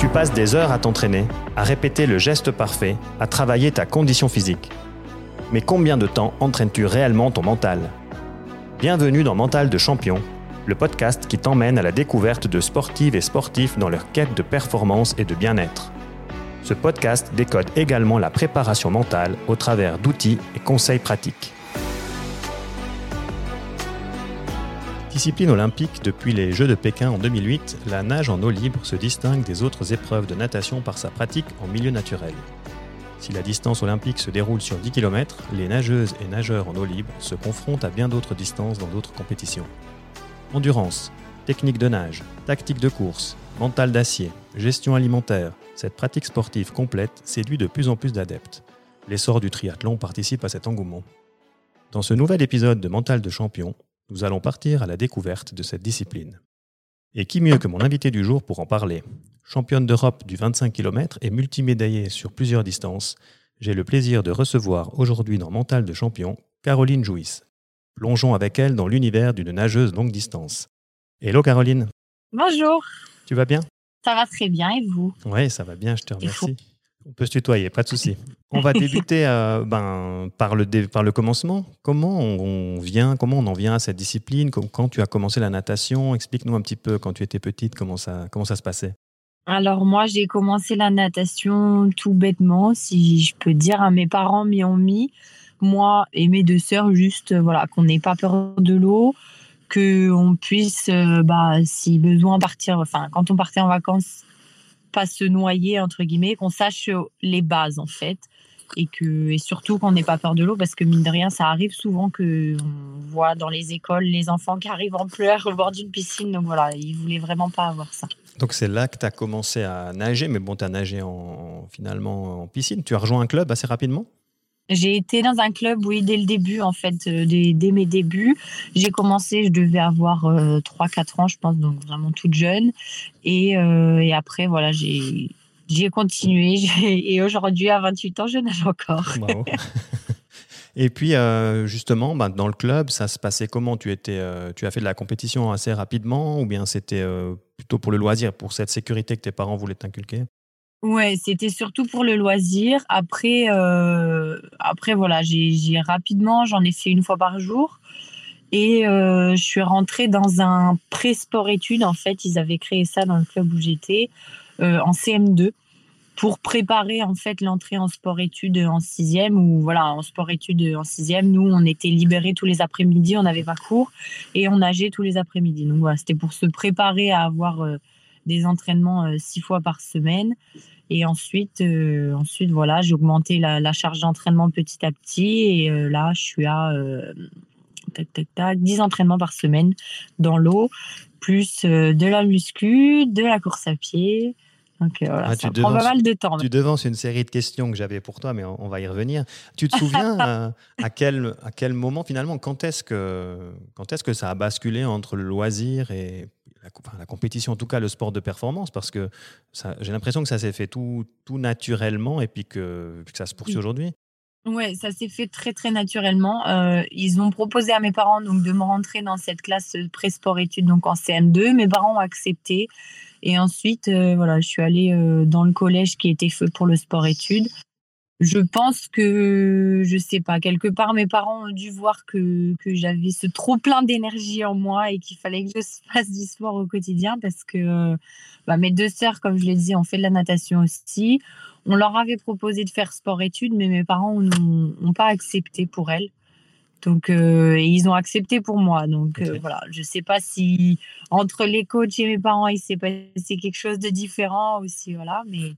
Tu passes des heures à t'entraîner, à répéter le geste parfait, à travailler ta condition physique. Mais combien de temps entraînes-tu réellement ton mental? Bienvenue dans Mental de Champion, le podcast qui t'emmène à la découverte de sportives et sportifs dans leur quête de performance et de bien-être. Ce podcast décode également la préparation mentale au travers d'outils et conseils pratiques. Discipline olympique depuis les Jeux de Pékin en 2008, la nage en eau libre se distingue des autres épreuves de natation par sa pratique en milieu naturel. Si la distance olympique se déroule sur 10 km, les nageuses et nageurs en eau libre se confrontent à bien d'autres distances dans d'autres compétitions. Endurance, technique de nage, tactique de course, mental d'acier, gestion alimentaire, cette pratique sportive complète séduit de plus en plus d'adeptes. L'essor du triathlon participe à cet engouement. Dans ce nouvel épisode de Mental de Champion, nous allons partir à la découverte de cette discipline. Et qui mieux que mon invité du jour pour en parler? Championne d'Europe du 25 km et multimédaillée sur plusieurs distances, j'ai le plaisir de recevoir aujourd'hui dans Mental de Champion Caroline Jouisse. Plongeons avec elle dans l'univers d'une nageuse longue distance. Hello Caroline. Bonjour. Tu vas bien? Ça va très bien et vous? Oui, ça va bien, je te remercie. On peut se tutoyer, pas de souci. On va débuter euh, ben, par, le par le commencement. Comment on, vient, comment on en vient à cette discipline? Quand tu as commencé la natation, explique-nous un petit peu quand tu étais petite comment ça, comment ça se passait. Alors moi, j'ai commencé la natation tout bêtement, si je peux dire. à Mes parents m'y ont mis, moi et mes deux sœurs, juste voilà, qu'on n'ait pas peur de l'eau, qu'on puisse, euh, bah, si besoin, partir. Enfin, quand on partait en vacances, pas se noyer, entre guillemets, qu'on sache les bases, en fait. Et, que, et surtout qu'on n'ait pas peur de l'eau, parce que mine de rien, ça arrive souvent qu'on voit dans les écoles les enfants qui arrivent en pleurs au bord d'une piscine. Donc voilà, ils voulaient vraiment pas avoir ça. Donc c'est là que tu as commencé à nager, mais bon, tu as nagé en, finalement en piscine. Tu as rejoint un club assez rapidement? J'ai été dans un club, oui, dès le début, en fait, euh, dès, mes débuts. J'ai commencé, je devais avoir 3-4 euh, ans, je pense, donc vraiment toute jeune. Et, euh, après, voilà, j'ai continué. Et aujourd'hui, à 28 ans, je nage encore. Et puis, justement, bah, dans le club, ça se passait comment? Tu, étais, tu as fait de la compétition assez rapidement ou bien c'était plutôt pour le loisir, pour cette sécurité que tes parents voulaient t'inculquer? Ouais, c'était surtout pour le loisir. Après, euh, après voilà, j'ai rapidement, j'en ai fait une fois par jour. Et euh, je suis rentrée dans un pré-sport-études. En fait, ils avaient créé ça dans le club où j'étais, euh, en CM2, pour préparer en fait l'entrée en sport-études en sixième. Ou voilà, en sport-études en sixième, nous, on était libérés tous les après-midi, on n'avait pas cours et on nageait tous les après-midi. Donc voilà, c'était pour se préparer à avoir des entraînements euh, six fois par semaine. Et ensuite, euh, ensuite voilà, j'ai augmenté la, charge d'entraînement petit à petit. Et euh, là, je suis à tac, tac, tac, 10 entraînements par semaine dans l'eau, plus de la muscu, de la course à pied. Donc voilà, ah, ça prend pas mal de temps. Tu devances une série de questions que j'avais pour toi, mais on, va y revenir. Tu te souviens à, quel, à quel moment finalement, quand est-ce que, quand est-ce que ça a basculé entre le loisir et la, compétition, en tout cas le sport de performance, parce que j'ai l'impression que ça s'est fait tout, tout naturellement et puis que, que ça se poursuit aujourd'hui. Oui, ça s'est fait très très naturellement. Euh, ils ont proposé à mes parents donc de me rentrer dans cette classe pré-sport études donc en CM2. Mes parents ont accepté et ensuite euh, voilà, je suis allée euh, dans le collège qui était fait pour le sport études je pense que, je sais pas, quelque part, mes parents ont dû voir que, que j'avais ce trop plein d'énergie en moi et qu'il fallait que je fasse du sport au quotidien parce que bah, mes deux sœurs, comme je l'ai dit, ont fait de la natation aussi. On leur avait proposé de faire sport-études, mais mes parents n'ont pas accepté pour elles. Donc, euh, et ils ont accepté pour moi. Donc, euh, voilà, je ne sais pas si entre les coachs et mes parents, il s'est passé quelque chose de différent aussi, voilà, mais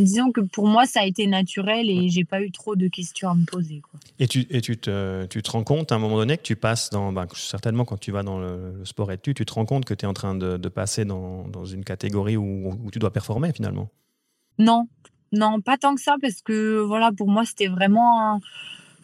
disons que pour moi, ça a été naturel et j'ai pas eu trop de questions à me poser. Et, tu, et tu, te, tu te rends compte à un moment donné que tu passes dans, bah, certainement quand tu vas dans le, sport études, tu te rends compte que tu es en train de, de passer dans, dans, une catégorie où, où, tu dois performer finalement? Non, non, pas tant que ça parce que voilà, pour moi, c'était vraiment. Un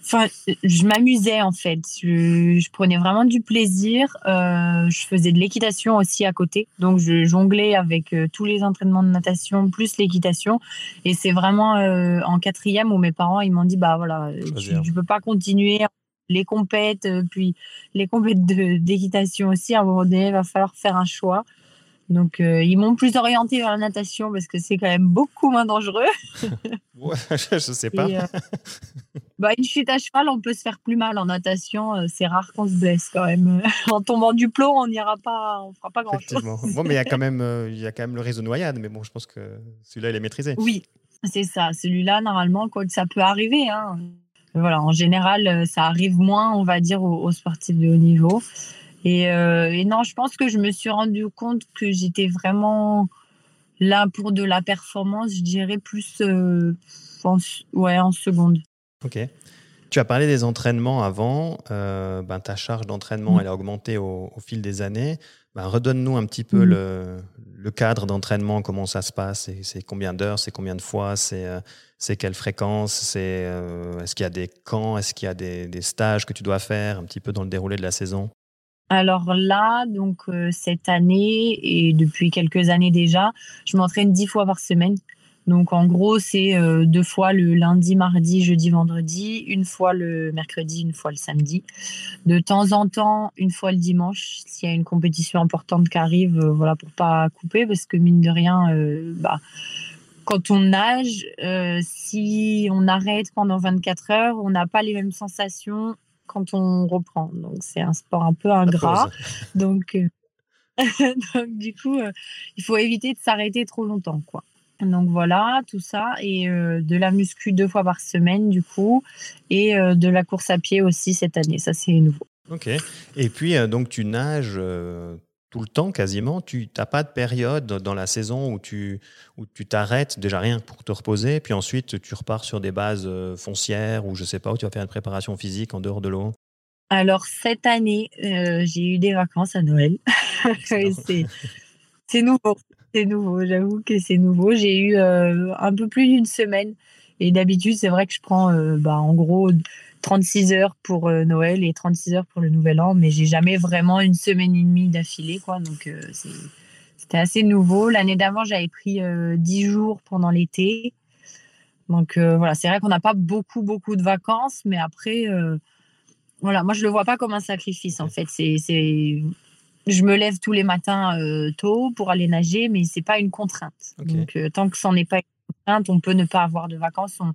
Enfin, je m'amusais en fait. Je, prenais vraiment du plaisir. Euh, je faisais de l'équitation aussi à côté. Donc, je jonglais avec euh, tous les entraînements de natation plus l'équitation. Et c'est vraiment euh, en quatrième où mes parents ils m'ont dit bah voilà, tu, ne peux pas continuer les compètes, puis les compètes d'équitation aussi. À un moment donné, il va falloir faire un choix. Donc, euh, ils m'ont plus orienté vers la natation parce que c'est quand même beaucoup moins dangereux. ouais, je sais pas. Euh, bah, une chute à cheval, on peut se faire plus mal en natation. Euh, c'est rare qu'on se blesse quand même. en tombant du plomb, on n'ira pas, on fera pas grand chose. Bon, mais il y a quand même, il y a quand même le réseau de noyade. Mais bon, je pense que celui-là, il est maîtrisé. Oui, c'est ça. Celui-là, normalement, quoi ça peut arriver. Hein. Voilà, en général, ça arrive moins, on va dire, aux sportifs de haut niveau. Euh, et, non, je pense que je me suis rendu compte que j'étais vraiment là pour de la performance, je dirais plus euh, en, ouais, en seconde. Ok. Tu as parlé des entraînements avant. Euh, ben, ta charge d'entraînement, mm. elle a augmenté au, fil des années. Ben, redonne-nous un petit peu mm. le, le, cadre d'entraînement, comment ça se passe. C'est combien d'heures, c'est combien de fois, c'est quelle fréquence, c'est est-ce qu'il y a des camps, est-ce qu'il y a des, des, stages que tu dois faire un petit peu dans le déroulé de la saison? Alors là, donc euh, cette année et depuis quelques années déjà, je m'entraîne dix fois par semaine. Donc en gros, c'est euh, deux fois le lundi, mardi, jeudi, vendredi, une fois le mercredi, une fois le samedi. De temps en temps, une fois le dimanche, s'il y a une compétition importante qui arrive, euh, voilà, pour pas couper, parce que mine de rien, bah, quand on nage, si on arrête pendant 24 heures, on n'a pas les mêmes sensations quand on reprend. Donc c'est un sport un peu ingrat. Donc, euh, donc du coup, euh, il faut éviter de s'arrêter trop longtemps, quoi. Donc voilà, tout ça et euh, de la muscu deux fois par semaine du coup et de la course à pied aussi cette année. Ça c'est nouveau. Ok. Et puis donc tu nages tout le temps quasiment. Tu n'as pas de période dans la saison où tu où tu t'arrêtes, déjà rien pour te reposer, puis ensuite tu repars sur des bases euh, foncières ou je sais pas, où tu vas faire une préparation physique en dehors de l'eau Alors cette année, euh, j'ai eu des vacances à Noël. c'est nouveau. C'est nouveau, j'avoue que c'est nouveau. J'ai eu euh, un peu plus d'une semaine. Et d'habitude, c'est vrai que je prends bah, en gros 36 heures pour euh, Noël et 36 heures pour le Nouvel An, mais j'ai jamais vraiment une semaine et demie d'affilée, quoi. Donc euh, c'était assez nouveau. L'année d'avant, j'avais pris 10 euh, jours pendant l'été. Donc voilà, c'est vrai qu'on n'a pas beaucoup, beaucoup de vacances, mais après, voilà, moi je le vois pas comme un sacrifice en fait. C'est, je me lève tous les matins tôt pour aller nager, mais c'est pas une contrainte. Donc tant que c'en est pas une contrainte, on peut ne pas avoir de vacances. On,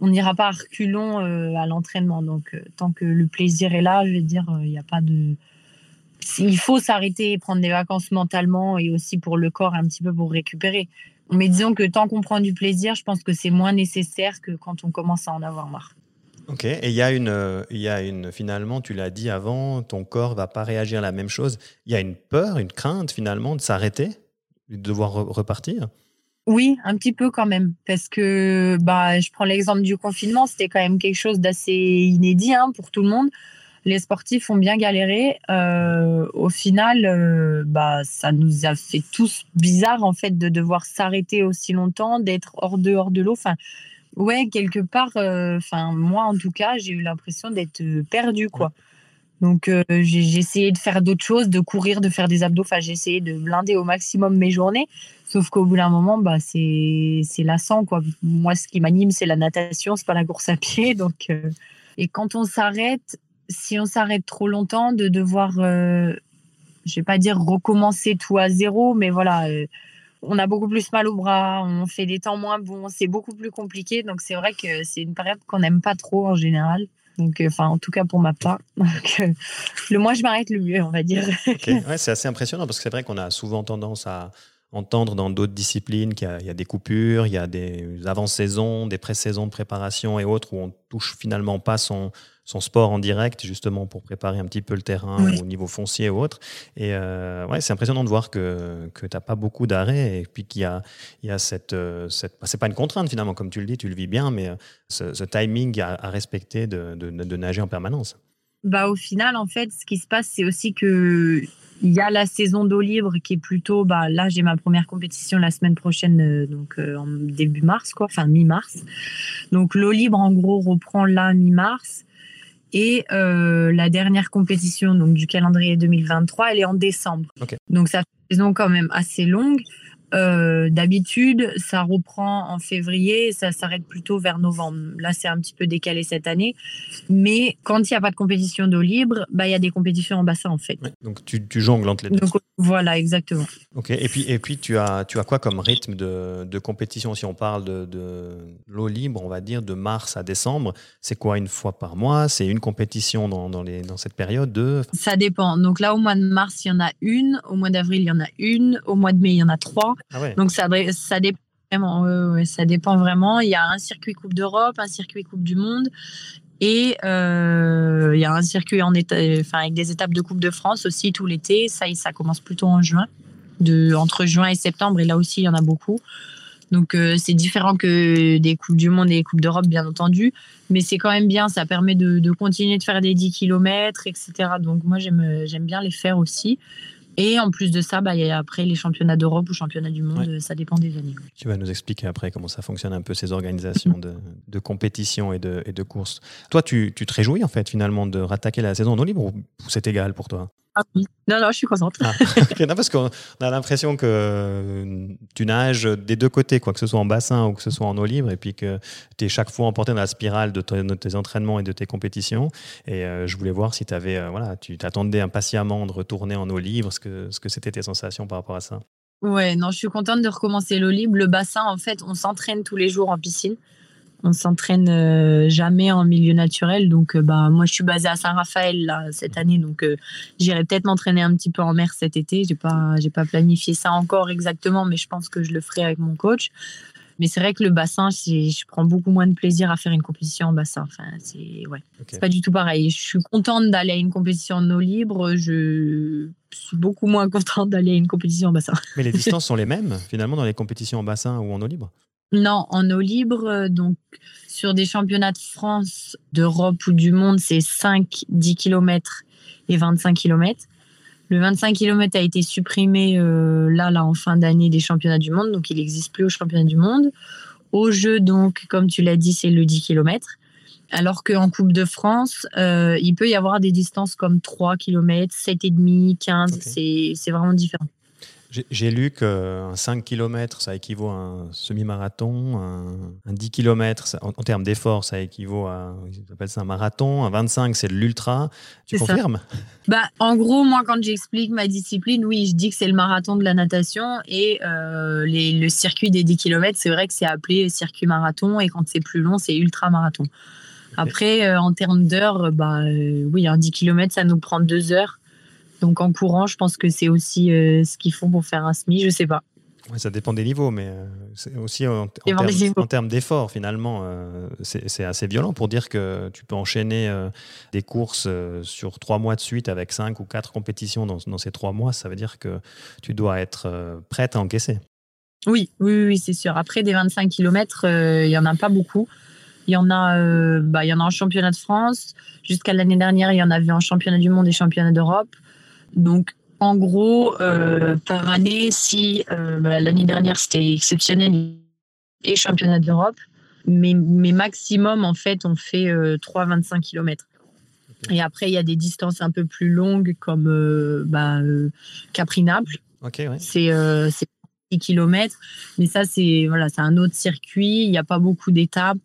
on n'ira pas à reculons euh, à l'entraînement. Donc, euh, tant que le plaisir est là, je veux dire, il euh, n'y a pas de. Il faut s'arrêter et prendre des vacances mentalement et aussi pour le corps, un petit peu pour récupérer. Mais disons que tant qu'on prend du plaisir, je pense que c'est moins nécessaire que quand on commence à en avoir marre. Ok, et il y a une, y a une, finalement, tu l'as dit avant, ton corps va pas réagir à la même chose. Il y a une peur, une crainte finalement de s'arrêter, de devoir repartir? Oui, un petit peu quand même, parce que bah, je prends l'exemple du confinement, c'était quand même quelque chose d'assez inédit hein, pour tout le monde. Les sportifs ont bien galéré. Euh, au final, euh, bah, ça nous a fait tous bizarre en fait de devoir s'arrêter aussi longtemps, d'être hors dehors de l'eau. Enfin, ouais, quelque part, euh, enfin moi en tout cas, j'ai eu l'impression d'être perdu quoi. Donc j'ai essayé de faire d'autres choses, de courir, de faire des abdos. Enfin, j'ai essayé de blinder au maximum mes journées. Sauf qu'au bout d'un moment, bah, c'est lassant. Quoi. Moi, ce qui m'anime, c'est la natation, c'est pas la course à pied. Donc, euh, Et quand on s'arrête, si on s'arrête trop longtemps, de devoir, euh, je vais pas dire recommencer tout à zéro, mais voilà, euh, on a beaucoup plus mal au bras, on fait des temps moins bons, c'est beaucoup plus compliqué. Donc c'est vrai que c'est une période qu'on n'aime pas trop en général. Donc, enfin, en tout cas pour ma part. le moins je m'arrête, le mieux, on va dire. Ouais, c'est assez impressionnant parce que c'est vrai qu'on a souvent tendance à, entendre dans d'autres disciplines qu'il y, a des coupures, il y a des avant-saisons, des pré-saisons de préparation et autres où on touche finalement pas son, son sport en direct, justement pour préparer un petit peu le terrain au niveau foncier ou autre. Et euh, ouais, c'est impressionnant de voir que, que tu n'as pas beaucoup d'arrêts et puis qu'il y a, il y a cette. Euh, cette c'est pas une contrainte finalement, comme tu le dis, tu le vis bien, mais euh, ce, timing à, respecter de, de, de, nager en permanence. Bah, au final, en fait, ce qui se passe, c'est aussi que il y a la saison d'eau libre qui est plutôt, bah, là j'ai ma première compétition la semaine prochaine, euh, donc euh, en début mars, quoi, enfin mi-mars. Donc l'eau libre en gros reprend là mi-mars. Et euh, la dernière compétition donc, du calendrier 2023, elle est en décembre. Donc ça fait une saison quand même assez longue. Euh, d'habitude, ça reprend en février et ça s'arrête plutôt vers novembre. Là, c'est un petit peu décalé cette année. Mais quand il n'y a pas de compétition d'eau libre, bah, il y a des compétitions en bassin, en fait. donc, tu, tu, jongles entre les deux. voilà, exactement. Ok. Et puis, et puis tu, as, tu as quoi comme rythme de, de compétition? Si on parle de, de l'eau libre, on va dire de mars à décembre, c'est quoi une fois par mois? C'est une compétition dans, dans, les, dans cette période de... Ça dépend. Donc là, au mois de mars, il y en a une. Au mois d'avril, il y en a une. Au mois de mai, il y en a trois. Ah Donc ça, ça dépend vraiment. ça dépend vraiment. Il y a un circuit Coupe d'Europe, un circuit Coupe du Monde. Et euh, il y a un circuit en enfin, avec des étapes de Coupe de France aussi tout l'été. Ça, ça commence plutôt en juin, de, entre juin et septembre. Et là aussi, il y en a beaucoup. Donc euh, c'est différent que des Coupes du Monde et des Coupes d'Europe, bien entendu. Mais c'est quand même bien, ça permet de, de, continuer de faire des 10 km, etc. Donc moi, j'aime bien les faire aussi. Et en plus de ça, bah, il y a après les championnats d'Europe ou championnats du monde, ça dépend des années. Tu vas nous expliquer après comment ça fonctionne un peu ces organisations de, de compétition et de, et de course. Toi, tu, tu, te réjouis en fait finalement de rattaquer la saison en libre ou c'est égal pour toi? Ah non, non, je suis contente. Ah, non, parce qu'on a l'impression que tu nages des deux côtés, quoi que ce soit en bassin ou que ce soit en eau libre, et puis que tu es chaque fois emporté dans la spirale de, tes entraînements et de tes compétitions. Et euh, je voulais voir si avais, euh, voilà, tu t'attendais impatiemment de retourner en eau libre, ce que, ce que c'était tes sensations par rapport à ça? Ouais, non, je suis contente de recommencer l'eau libre. Le bassin, en fait, on s'entraîne tous les jours en piscine on s'entraîne euh, jamais en milieu naturel. Donc, euh, bah, moi, je suis basée à Saint-Raphaël cette année, donc euh, j'irai peut-être m'entraîner un petit peu en mer cet été. J'ai pas, j'ai pas planifié ça encore exactement, mais je pense que je le ferai avec mon coach. Mais c'est vrai que le bassin, je prends beaucoup moins de plaisir à faire une compétition en bassin. Enfin, c'est ouais, c'est pas du tout pareil. Je suis contente d'aller à une compétition en eau libre. Je suis beaucoup moins contente d'aller à une compétition en bassin. Mais les distances sont les mêmes finalement dans les compétitions en bassin ou en eau libre? Non, en eau libre, euh, donc sur des championnats de France, d'Europe ou du monde, c'est 5, 10 km et 25 km. Le 25 km a été supprimé euh, là, là, en fin d'année des championnats du monde, donc il n'existe plus aux championnats du monde. Au jeu, donc, comme tu l'as dit, c'est le 10 km. Alors qu'en Coupe de France, euh, il peut y avoir des distances comme 3 km, 7,5, 15, c'est vraiment différent. J'ai lu qu'un 5 km, ça équivaut à un semi-marathon, un, 10 km, en, termes d'effort, ça équivaut à ça un marathon, un 25, c'est de l'ultra. Tu confirmes? Bah, En gros, moi, quand j'explique ma discipline, oui, je dis que c'est le marathon de la natation et euh, le circuit des 10 km, c'est vrai que c'est appelé circuit marathon et quand c'est plus long, c'est ultra marathon. Après, euh, en termes d'heures, bah, euh, oui, un 10 km, ça nous prend deux heures. Donc en courant, je pense que c'est aussi euh, ce qu'ils font pour faire un SMI, je sais pas. ça dépend des niveaux, mais euh, c'est aussi en, termes d'effort, finalement, euh, c'est assez violent pour dire que tu peux enchaîner des courses sur trois mois de suite avec cinq ou quatre compétitions dans, ces trois mois. Ça veut dire que tu dois être prête à encaisser. Oui, oui, oui, c'est sûr. Après, des 25 km, il n'y en a pas beaucoup. Il y en a, bah, il y en a en championnat de France. Jusqu'à l'année dernière, il y en avait en championnat du monde et championnat d'Europe. Donc, en gros, euh, par année, si euh, bah, l'année dernière c'était exceptionnel et championnat d'Europe, mais, mais, maximum, en fait, on fait 3,25 euh, km. Et après, il y a des distances un peu plus longues comme bah, Capri-Naples. C'est 10 km. Mais ça, c'est voilà, un autre circuit. Il n'y a pas beaucoup d'étapes.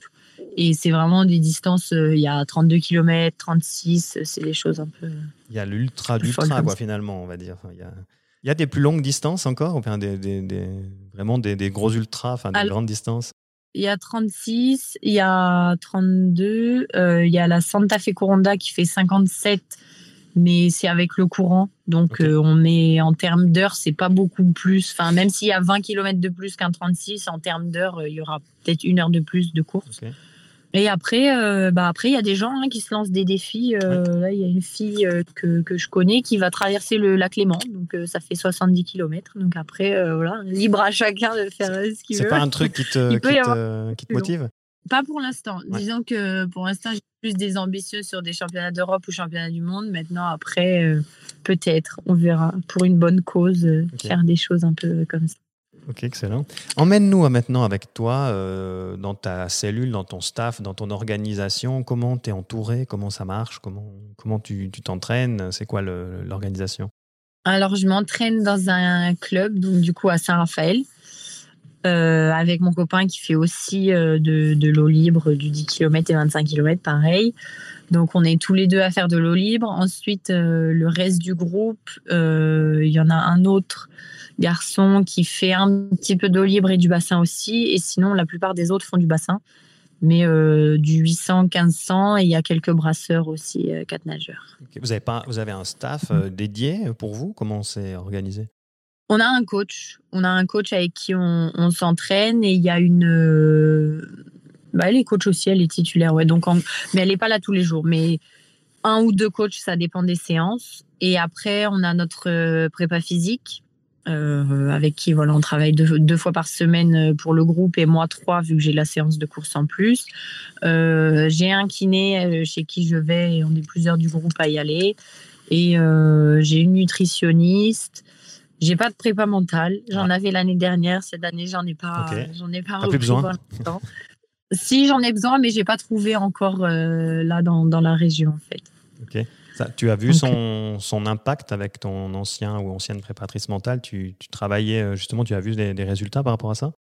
Et c'est vraiment des distances, euh, il y a 32 km, 36, c'est des choses un peu. Il y a l'ultra d'ultra, quoi, finalement, on va dire. Il y a, il y a des plus longues distances encore, enfin, des, des, vraiment des, des, gros ultras, enfin, des grandes distances il y a 36, il y a 32, euh, il y a la Santa Fe Coronda qui fait 57, mais c'est avec le courant. Donc euh, on est en termes d'heures, c'est pas beaucoup plus. Enfin, même s'il y a 20 km de plus qu'un 36, en termes d'heures, il y aura peut-être une heure de plus de course. Et après, euh, bah après, il y a des gens hein, qui se lancent des défis. Euh, là, il y a une fille euh, que, que, je connais qui va traverser le lac Léman. Donc, ça fait 70 km. Donc, après, voilà, libre à chacun de faire ce qu'il veut. C'est pas un truc qui te, qui te, qui te motive? Pas pour l'instant. Disons que pour l'instant, j'ai plus des ambitieux sur des championnats d'Europe ou championnats du monde. Maintenant, après, peut-être, on verra. Pour une bonne cause, faire des choses un peu comme ça. Ok, excellent. Emmène-nous maintenant avec toi euh, dans ta cellule, dans ton staff, dans ton organisation. Comment tu es entouré? Comment ça marche? Comment, comment tu t'entraînes? C'est quoi l'organisation? Alors, je m'entraîne dans un club, donc du coup à Saint-Raphaël, euh, avec mon copain qui fait aussi euh, de, de l'eau libre, du 10 km et 25 km, pareil. Donc, on est tous les deux à faire de l'eau libre. Ensuite, euh, le reste du groupe, il y en a un autre garçon qui fait un petit peu d'eau libre et du bassin aussi. Et sinon, la plupart des autres font du bassin mais euh, du 800, 1500 et il y a quelques brasseurs aussi, euh, quatre nageurs. Vous, avez pas, vous avez un staff euh, dédié pour vous? Comment c'est organisé? On a un coach. On a un coach avec qui on, s'entraîne et il y a une. Bah, elle est coach aussi, elle est titulaire, ouais. Donc Mais elle n'est pas là tous les jours. Mais un ou deux coachs, ça dépend des séances. Et après, on a notre prépa physique euh, avec qui voilà, on travaille deux, fois par semaine euh, pour le groupe et moi trois vu que j'ai la séance de course en plus. Euh, j'ai un kiné chez qui je vais et on est plusieurs du groupe à y aller. Et j'ai une nutritionniste. J'ai pas de prépa mentale. J'en ah. avais l'année dernière. Cette année, j'en ai pas. J'en ai pas. plus besoin. si j'en ai besoin, mais j'ai pas trouvé encore là dans, dans, la région en fait. Ok. Tu as vu son, son, impact avec ton ancien ou ancienne préparatrice mentale? Tu, tu, travaillais euh, justement, tu as vu des, des résultats par rapport à ça?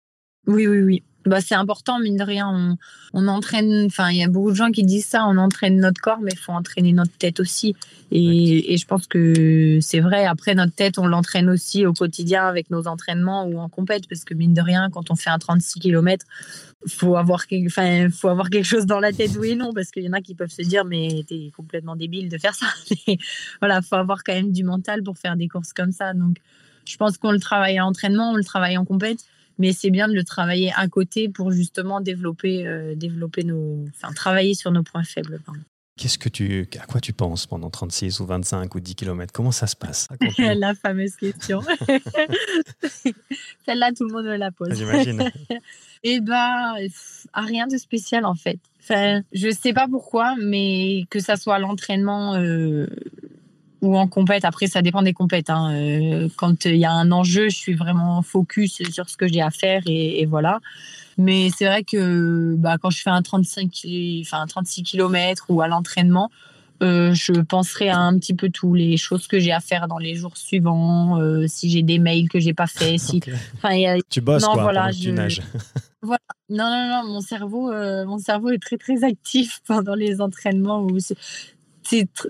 Oui, oui, oui. Bah, c'est important, mine de rien. On, on entraîne, enfin, il y a beaucoup de gens qui disent ça, on entraîne notre corps, mais il faut entraîner notre tête aussi. Et, et je pense que c'est vrai. Après, notre tête, on l'entraîne aussi au quotidien avec nos entraînements ou en compète, parce que mine de rien, quand on fait un 36 km, faut avoir, enfin, faut avoir quelque chose dans la tête, oui et non, parce qu'il y en a qui peuvent se dire, mais t'es complètement débile de faire ça. Mais voilà, faut avoir quand même du mental pour faire des courses comme ça. Donc, je pense qu'on le travaille à l'entraînement, on le travaille en compète mais c'est bien de le travailler à côté pour justement développer, euh, développer nos, enfin, travailler sur nos points faibles. Qu'est-ce que tu, à quoi tu penses pendant 36 ou 25 ou 10 km Comment ça se passe? La fameuse question. Celle-là, tout le monde me la pose. J'imagine. Eh ben, à rien de spécial en fait. Enfin, je sais pas pourquoi, mais que ça soit l'entraînement, euh, ou en compète. Après, ça dépend des compètes. Hein. Euh, quand il y a un enjeu, je suis vraiment focus sur ce que j'ai à faire et, voilà. Mais c'est vrai que bah, quand je fais un 35, enfin 36 km ou à l'entraînement, euh, je penserai à un petit peu tous les choses que j'ai à faire dans les jours suivants, euh, si j'ai des mails que j'ai pas fait, si. Tu bosses non, quoi, voilà, tu nages. voilà. Non, non, non, mon cerveau, mon cerveau est très très actif pendant les entraînements où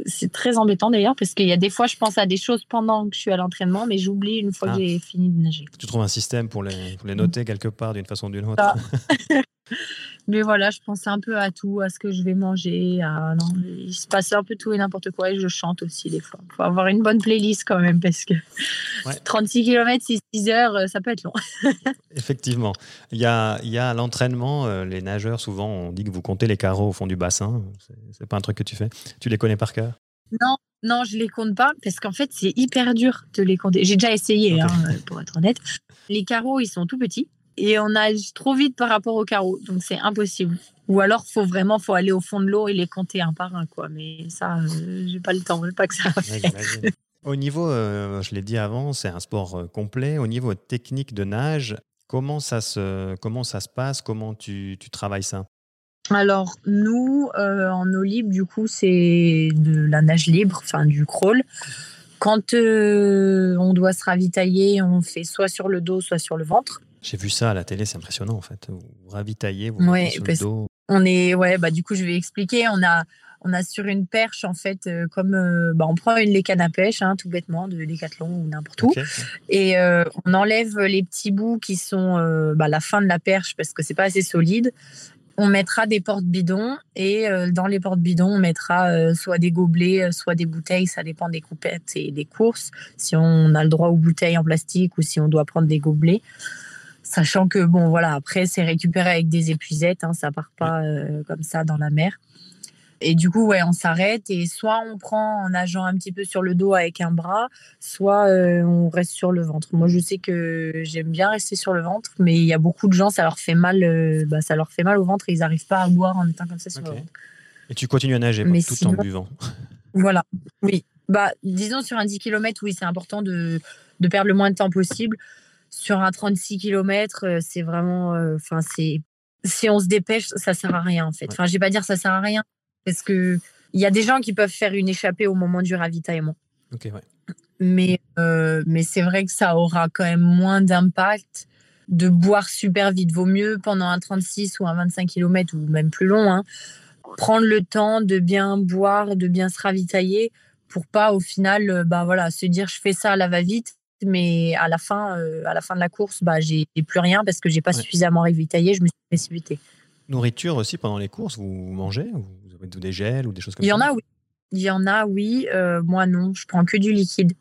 c'est très embêtant d'ailleurs parce qu'il y a des fois, je pense à des choses pendant que je suis à l'entraînement, mais j'oublie une fois que ah. j'ai fini de nager. Tu trouves un système pour les, pour les noter quelque part d'une façon ou d'une autre Mais voilà, je pense un peu à tout, à ce que je vais manger. À... Non, il se passe un peu tout et n'importe quoi et je chante aussi des fois. Il faut avoir une bonne playlist quand même parce que 36 km, 6, heures, euh, ça peut être long. Effectivement. Il y a, il y a l'entraînement. Euh, les nageurs, souvent, on dit que vous comptez les carreaux au fond du bassin. C'est pas un truc que tu fais. Tu les connais par cœur? Non, non, je les compte pas parce qu'en fait, c'est hyper dur de les compter. J'ai déjà essayé, hein, pour être honnête. Les carreaux, ils sont tout petits et on nage trop vite par rapport aux carreaux, donc c'est impossible. Ou alors, faut vraiment, faut aller au fond de l'eau et les compter un par un, quoi. Mais ça, euh, j'ai pas le temps, pas que ça. au niveau, euh, je l'ai dit avant, c'est un sport euh, complet. Au niveau technique de nage, comment ça se, comment ça se passe? Comment tu, tu travailles ça? Alors nous, en eau libre, du coup, c'est de la nage libre, enfin du crawl. Quand on doit se ravitailler, on fait soit sur le dos, soit sur le ventre. J'ai vu ça à la télé, c'est impressionnant en fait. Vous ravitaillez, vous ouais, sur le dos. On est, ouais, bah du coup je vais expliquer. On a, on a sur une perche en fait, euh, comme, euh, bah, on prend une lécane à pêche, hein, tout bêtement, de Décathlon ou n'importe où, et euh, on enlève les petits bouts qui sont bah, la fin de la perche parce que c'est pas assez solide. On mettra des portes bidons et dans les portes bidons, on mettra soit des gobelets, soit des bouteilles, ça dépend des coupettes et des courses. Si on a le droit aux bouteilles en plastique ou si on doit prendre des gobelets. Sachant que, bon, voilà, après, c'est récupéré avec des épuisettes, hein, ça part pas euh, comme ça dans la mer. Et du coup, ouais, on s'arrête et soit on prend en nageant un petit peu sur le dos avec un bras, soit euh, on reste sur le ventre. Moi, je sais que j'aime bien rester sur le ventre, mais il y a beaucoup de gens, ça leur fait mal, euh, bah, ça leur fait mal au ventre et ils n'arrivent pas à boire en étant comme ça sur le ventre. Et tu continues à nager tout en buvant. Voilà, oui. Bah, disons sur un 10 km, oui, c'est important de, de perdre le moins de temps possible sur un 36 km, euh, c'est vraiment. Euh, enfin, c'est. Si on se dépêche, ça sert à rien, en fait. Enfin, je vais pas dire ça sert à rien, parce que il y a des gens qui peuvent faire une échappée au moment du ravitaillement. Ok, ouais. Mais, euh, mais c'est vrai que ça aura quand même moins d'impact de boire super vite. Vaut mieux pendant un 36 ou un 25 km ou même plus long, hein, prendre le temps de bien boire, de bien se ravitailler pour pas au final bah voilà, se dire je fais ça à la va-vite mais à la fin, euh, à la fin de la course, bah, j'ai plus rien parce que j'ai pas suffisamment ravitaillé, je me suis précipité. Nourriture aussi pendant les courses, vous mangez Vous avez des gels ou des choses comme ça Il y en a, oui. Il y en a, oui. Euh, moi, non. Je prends que du liquide.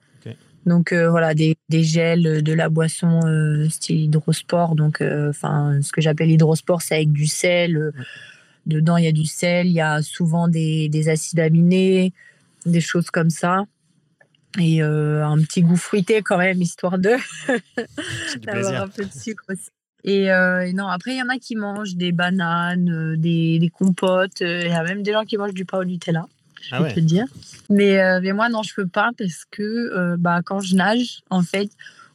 Donc euh, voilà, des, des, gels, de la boisson style hydrosport. Donc, enfin, ce que j'appelle hydrosport, c'est avec du sel. Dedans, il y a du sel. Il y a souvent des, des acides aminés, des choses comme ça et euh, un petit goût fruité quand même, histoire de d'avoir un peu de sucre aussi. Et, euh, non, après, il y en a qui mangent des bananes, euh, des, des compotes. Il y a même des gens qui mangent du pain au Nutella, je ah peux te dire. Mais, mais moi, non, je peux pas parce que bah, quand je nage, en fait,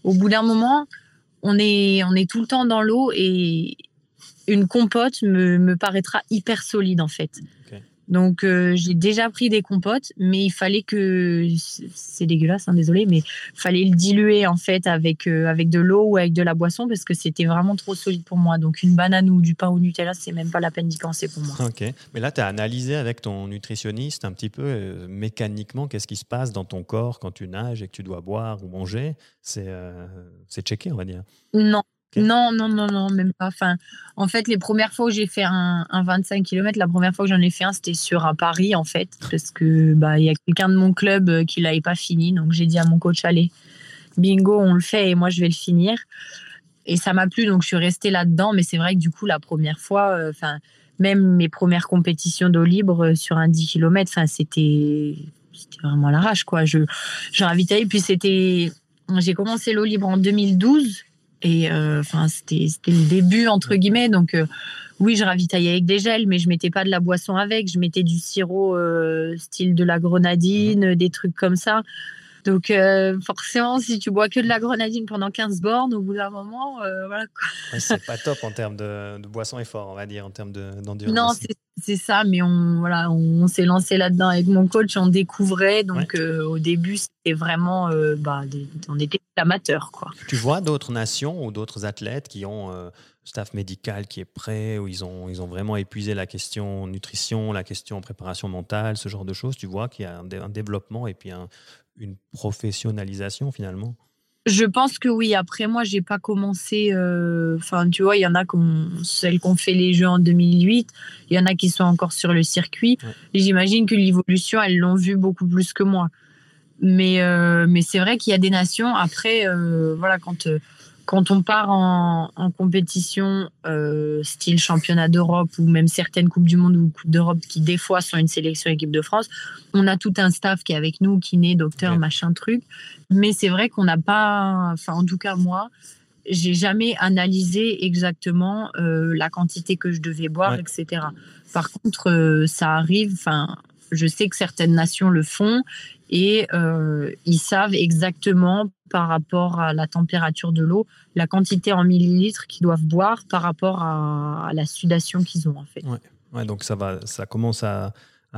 au bout d'un moment, on est, on est tout le temps dans l'eau et une compote me, me paraîtra hyper solide, en fait. Donc euh, j'ai déjà pris des compotes, mais il fallait que c'est dégueulasse, hein, désolé, mais fallait le diluer en fait avec euh, avec de l'eau ou avec de la boisson parce que c'était vraiment trop solide pour moi. Donc une banane ou du pain au Nutella, c'est même pas la peine d'y penser pour moi. Ok, mais là tu as analysé avec ton nutritionniste un petit peu euh, mécaniquement qu'est-ce qui se passe dans ton corps quand tu nages et que tu dois boire ou manger. C'est c'est checké, on va dire. Non, non, non, non, non, même pas. En fait, les premières fois où j'ai fait un, 25 km, la première fois que j'en ai fait un, c'était sur un Paris, en fait, parce que bah y a quelqu'un de mon club euh, qui l'avait pas fini, donc j'ai dit à mon coach allez, bingo, on le fait et moi je vais le finir. Et ça m'a plu, donc je suis restée là-dedans. Mais c'est vrai que du coup, la première fois, euh, même mes premières compétitions d'eau libre euh, sur un 10 km, c'était vraiment l'arrache, quoi. Je, je puis c'était, j'ai commencé l'eau libre en 2012 et euh, enfin, c'était le début, entre guillemets. Donc, euh, oui, je ravitaillais avec des gels, mais je mettais pas de la boisson avec. Je mettais du sirop euh, style de la grenadine, des trucs comme ça. Donc, euh, forcément, si tu bois que de la grenadine pendant 15 bornes, au bout d'un moment, euh, voilà c'est pas top en termes de, de boisson effort, on va dire, en termes d'endurance. non, c'est ça, mais on, voilà, on, s'est lancé là-dedans avec mon coach, on découvrait. Donc, euh, au début, c'était vraiment. bah, on était amateurs, quoi. Tu vois d'autres nations ou d'autres athlètes qui ont staff médical qui est prêt, où ils ont, ils ont vraiment épuisé la question nutrition, la question préparation mentale, ce genre de choses. Tu vois qu'il y a un, un développement et puis un, une professionnalisation finalement? Je pense que oui. Après, moi, j'ai pas commencé. Euh, enfin, tu vois, il y en a qui celles qui ont fait les Jeux en 2008. Il y en a qui sont encore sur le circuit. J'imagine que l'évolution, elles l'ont vu beaucoup plus que moi. Mais, euh, mais c'est vrai qu'il y a des nations. Après, euh, voilà, quand quand on part en, compétition euh, style championnat d'Europe ou même certaines coupes du monde ou coupes d'Europe qui des fois sont une sélection équipe de France, on a tout un staff qui est avec nous, kiné, docteur, machin truc. Mais c'est vrai qu'on n'a pas, enfin en tout cas moi, j'ai jamais analysé exactement euh, la quantité que je devais boire, etc. Par contre, euh, ça arrive. Enfin, je sais que certaines nations le font et ils savent exactement par rapport à la température de l'eau, la quantité en millilitres qu'ils doivent boire par rapport à, la sudation qu'ils ont en fait. Ouais. donc ça va, ça commence à,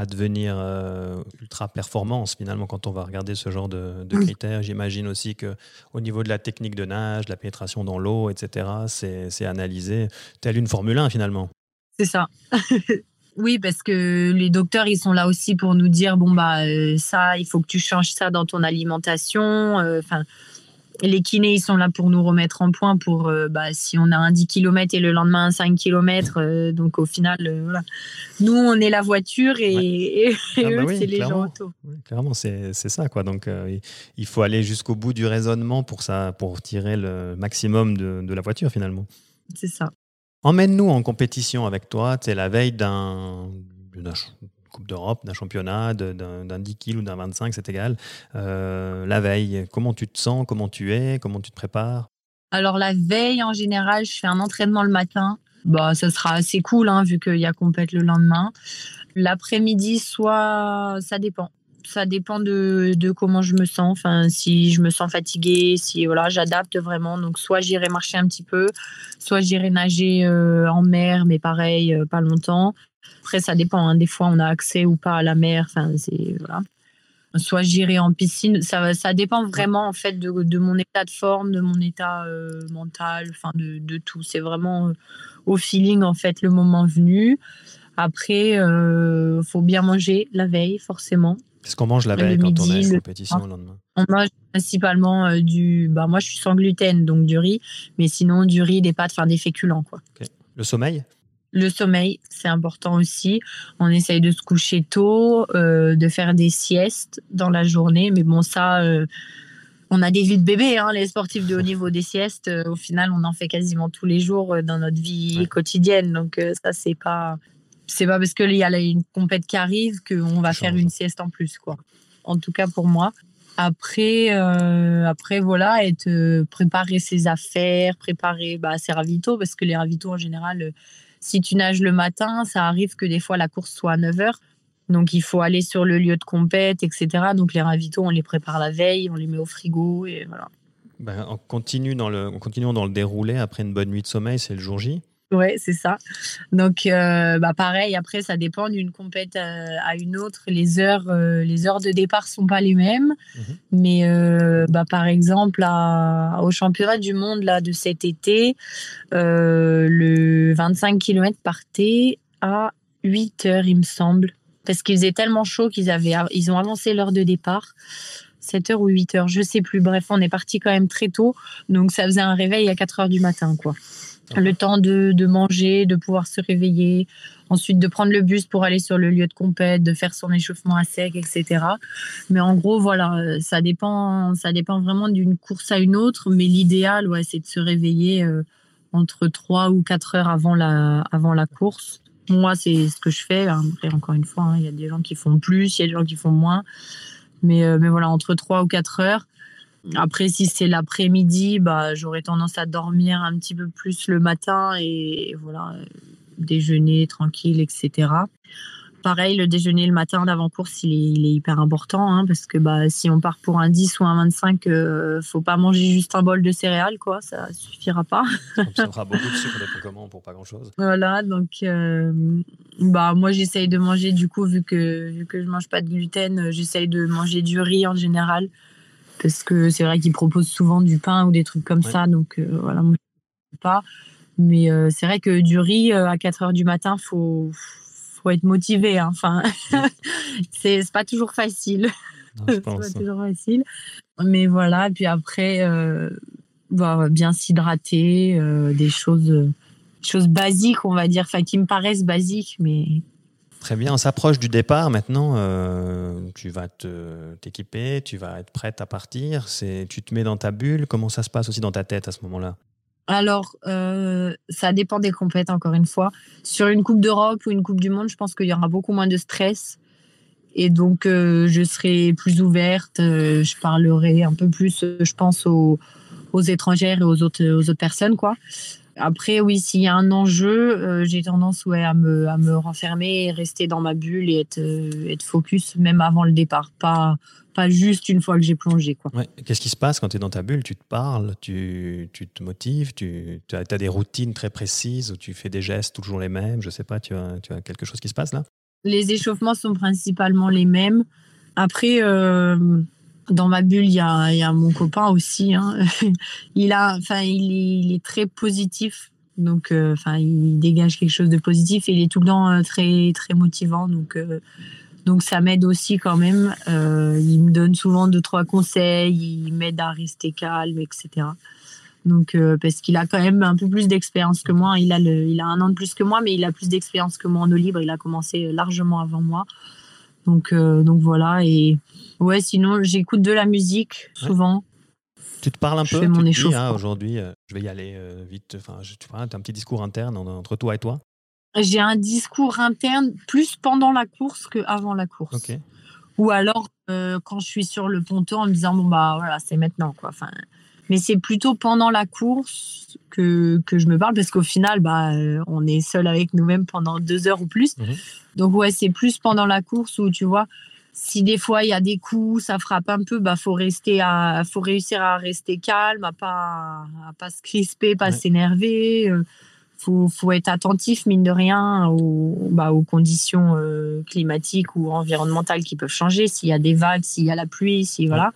devenir euh, ultra performance finalement quand on va regarder ce genre de, critères. J'imagine aussi que au niveau de la technique de nage, de la pénétration dans l'eau, etc., c'est analysé telle une Formule 1 finalement. C'est ça. Oui, parce que les docteurs, ils sont là aussi pour nous dire bon bah euh, ça, il faut que tu changes ça dans ton alimentation. Euh, enfin, les kinés, ils sont là pour nous remettre en point pour euh, bah, si on a un 10 km et le lendemain un 5 km. donc au final, voilà. Nous, on est la voiture et, ah bah eux, c'est les gens auto. clairement, c'est ça quoi. Donc il faut aller jusqu'au bout du raisonnement pour ça, pour tirer le maximum de, de la voiture finalement. C'est ça. Emmène-nous en compétition avec toi. Es la veille d'un Coupe d'Europe, d'un championnat, d'un 10 kg ou d'un 25, c'est égal. Euh, la veille, comment tu te sens, comment tu es, comment tu te prépares? Alors la veille, en général, je fais un entraînement le matin. Bah, ça sera assez cool, hein, vu qu'il y a compète le lendemain. L'après-midi, soit ça dépend ça dépend de, de, comment je me sens. Enfin, si je me sens fatiguée, si voilà, j'adapte vraiment. Donc, soit j'irai marcher un petit peu, soit j'irai nager euh, en mer, mais pareil, euh, pas longtemps. Après, ça dépend. Hein. Des fois, on a accès ou pas à la mer. Enfin, c'est voilà. soit j'irai en piscine. Ça, ça dépend vraiment en fait de, de mon état de forme, de mon état euh, mental, enfin de, de tout. C'est vraiment au feeling en fait le moment venu. Après, il faut bien manger la veille forcément. Qu'est-ce qu'on mange la veille quand on est en compétition le lendemain On mange principalement du. Bah, moi, je suis sans gluten, donc du riz, mais sinon du riz, des pâtes, enfin des féculents. Quoi. Le sommeil? Le sommeil, c'est important aussi. On essaye de se coucher tôt, euh, de faire des siestes dans la journée. Mais bon, ça, euh, on a des vies de bébé, hein, les sportifs de haut niveau des siestes. Euh, au final, on en fait quasiment tous les jours dans notre vie quotidienne. Donc ça, c'est pas, c'est pas parce qu'il y a une compète qui arrive qu'on va faire une sieste en plus, quoi. En tout cas pour moi. Après, après voilà, être préparer ses affaires, préparer bah, ses ravitaux parce que les ravitaux en général si tu nages le matin, ça arrive que des fois la course soit à 9 h. Donc il faut aller sur le lieu de compète, etc. Donc les ravitaux, on les prépare la veille, on les met au frigo et voilà. Ben, on, continue dans le, on continue dans le déroulé. Après une bonne nuit de sommeil, c'est le jour J. Ouais, c'est ça. Donc, euh, bah pareil, après, ça dépend d'une compète euh, à une autre. Les heures, euh, les heures de départ sont pas les mêmes. Mhm. Mais bah, par exemple, au championnat du monde là, de cet été, le 25 km partait à 8 heures, il me semble. Parce qu'il faisait tellement chaud qu'ils avaient, ils ont avancé l'heure de départ. 7 heures ou 8 heures, je sais plus. Bref, on est parti quand même très tôt. Donc, ça faisait un réveil à 4 heures du matin, quoi le temps de, de, manger, de pouvoir se réveiller, ensuite de prendre le bus pour aller sur le lieu de compète, de faire son échauffement à sec, etc. Mais en gros, voilà, ça dépend, ça dépend vraiment d'une course à une autre. Mais l'idéal, ouais, c'est de se réveiller euh, entre 3 ou 4 heures avant la, avant la course. Moi, c'est ce que je fais. Après, encore une fois, hein, il y a des gens qui font plus, il y a des gens qui font moins. Mais, euh, mais voilà, entre 3 ou 4 heures. Après, si c'est l'après-midi, bah, j'aurais tendance à dormir un petit peu plus le matin et voilà, déjeuner tranquille, etc. Pareil, le déjeuner le matin d'avant-course, il est, hyper important hein, parce que bah, si on part pour un 10 ou un 25, euh, faut pas manger juste un bol de céréales, quoi, ça suffira pas. ça fera beaucoup de sucre comment pour pas grand-chose. Voilà, donc euh, bah, moi j'essaye de manger du coup, vu que, vu que je mange pas de gluten, j'essaye de manger du riz en général parce que c'est vrai qu'ils proposent souvent du pain ou des trucs comme ça. Donc euh, voilà, moi je pas. Mais euh, c'est vrai que du riz euh, à 4 heures du matin, faut faut être motivé. Hein. Enfin, c'est pas toujours facile. c'est pas toujours facile. Mais voilà, puis après, bah, bien s'hydrater, des choses, choses basiques, on va dire, enfin qui me paraissent basiques, mais Très bien, on s'approche du départ maintenant. Euh, tu vas t'équiper, tu vas être prête à partir. Tu te mets dans ta bulle. Comment ça se passe aussi dans ta tête à ce moment-là? Alors, euh, ça dépend des compètes, encore une fois. Sur une Coupe d'Europe ou une Coupe du Monde, je pense qu'il y aura beaucoup moins de stress. Et donc, euh, je serai plus ouverte. je parlerai un peu plus, je pense, aux, aux étrangères et aux autres, aux autres personnes. quoi. Après, oui, s'il y a un enjeu, euh, j'ai tendance ouais, à, me, à me renfermer, rester dans ma bulle et être, euh, être focus même avant le départ, pas, pas juste une fois que j'ai plongé. Quoi. Qu'est-ce qui se passe quand tu es dans ta bulle? Tu te parles, tu, tu te motives, tu as, as, des routines très précises où tu fais des gestes toujours les mêmes, je sais pas, tu as, tu as quelque chose qui se passe là? Les échauffements sont principalement les mêmes. Après, euh, dans ma bulle, il y a, mon copain aussi. Hein. il, a, enfin, il, est, très positif. Donc, euh, enfin, il dégage quelque chose de positif et il est tout le temps euh, très, très motivant. Donc, euh, donc ça m'aide aussi quand même. il me donne souvent deux, trois conseils. Il m'aide à rester calme, etc. Donc, parce qu'il a quand même un peu plus d'expérience que moi. Il a, il a un an de plus que moi, mais il a plus d'expérience que moi en eau libre. Il a commencé largement avant moi. Donc, donc voilà. Et Ouais, sinon, j'écoute de la musique souvent. Tu te parles un peu fais mon tu ah, Aujourd'hui, euh, je vais y aller euh, vite. Enfin, tu as un petit discours interne entre toi et toi J'ai un discours interne plus pendant la course qu'avant la course. Ou alors euh, quand je suis sur le ponton en me disant bon bah voilà c'est maintenant quoi. Enfin, mais c'est plutôt pendant la course que, que je me parle parce qu'au final bah on est seul avec nous-mêmes pendant deux heures ou plus. Mhm. Donc ouais c'est plus pendant la course où tu vois si des fois il y a des coups, ça frappe un peu, bah faut rester à, faut réussir à rester calme, à pas, à pas se crisper, pas s'énerver. Euh, faut, faut être attentif, mine de rien, aux, bah, aux conditions climatiques ou environnementales qui peuvent changer. S'il y a des vagues, s'il y a la pluie, si voilà.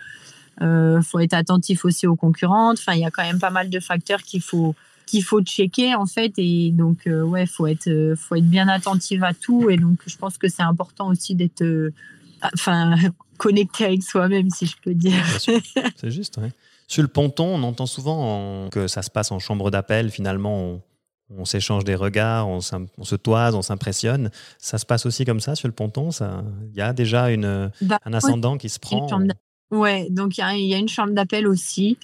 Euh, faut être attentif aussi aux concurrentes. Enfin, il y a quand même pas mal de facteurs qu'il faut qu'il faut checker en fait. Et donc euh, ouais faut être euh, faut être bien attentif à tout. Et donc je pense que c'est important aussi d'être euh, enfin connecté avec soi-même si je peux dire. C'est juste sur le ponton on entend souvent que ça se passe en chambre d'appel. Finalement on, s'échange des regards on, se toise on s'impressionne. Ça se passe aussi comme ça sur le ponton? Il y a déjà une, bah, un ascendant qui se prend Ouais, donc il y, a une chambre d'appel aussi.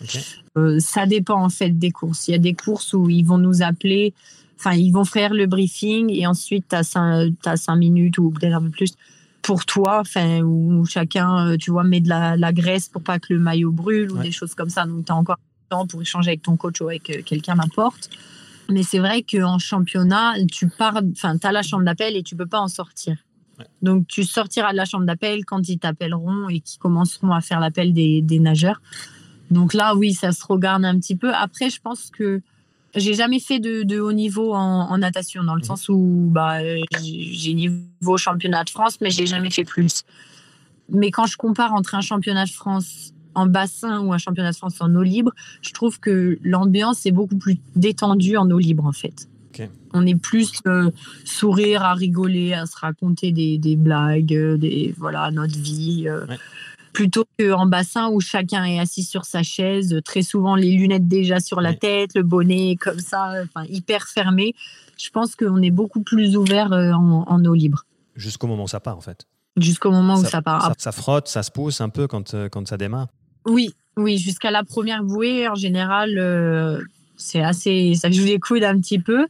Euh, ça dépend en fait des courses. Il y a des courses où ils vont nous appeler, enfin ils vont faire le briefing et ensuite tu as, as, cinq minutes ou peut-être un peu plus pour toi, enfin où chacun, euh, tu vois, met de la, graisse pour pas que le maillot brûle ou des choses comme ça. Donc tu as encore temps pour échanger avec ton coach ou avec euh, quelqu'un, n'importe. Mais c'est vrai qu'en championnat, tu pars, enfin, tu as la chambre d'appel et tu peux pas en sortir. Donc, tu sortiras de la chambre d'appel quand ils t'appelleront et qu'ils commenceront à faire l'appel des, nageurs. Donc là, oui, ça se regarde un petit peu. Après, je pense que j'ai jamais fait de, haut niveau en, natation, dans le mhm. sens où bah, j'ai niveau championnat de France, mais j'ai jamais fait plus. Mais quand je compare entre un championnat de France en bassin ou un championnat de France en eau libre, je trouve que l'ambiance est beaucoup plus détendue en eau libre, en fait. On est plus euh, sourire, à rigoler, à se raconter des, blagues, euh, des, voilà, notre vie. Euh, plutôt qu'en bassin où chacun est assis sur sa chaise, très souvent les lunettes déjà sur la tête, le bonnet comme ça, hyper fermé. Je pense qu'on est beaucoup plus ouvert en, eau libre. Jusqu'au moment où ça part, en fait. Jusqu'au moment où ça part. Ça, frotte, ça se pousse un peu quand, quand ça démarre Oui, oui, jusqu'à la première bouée, en général, c'est assez, ça joue les coudes un petit peu.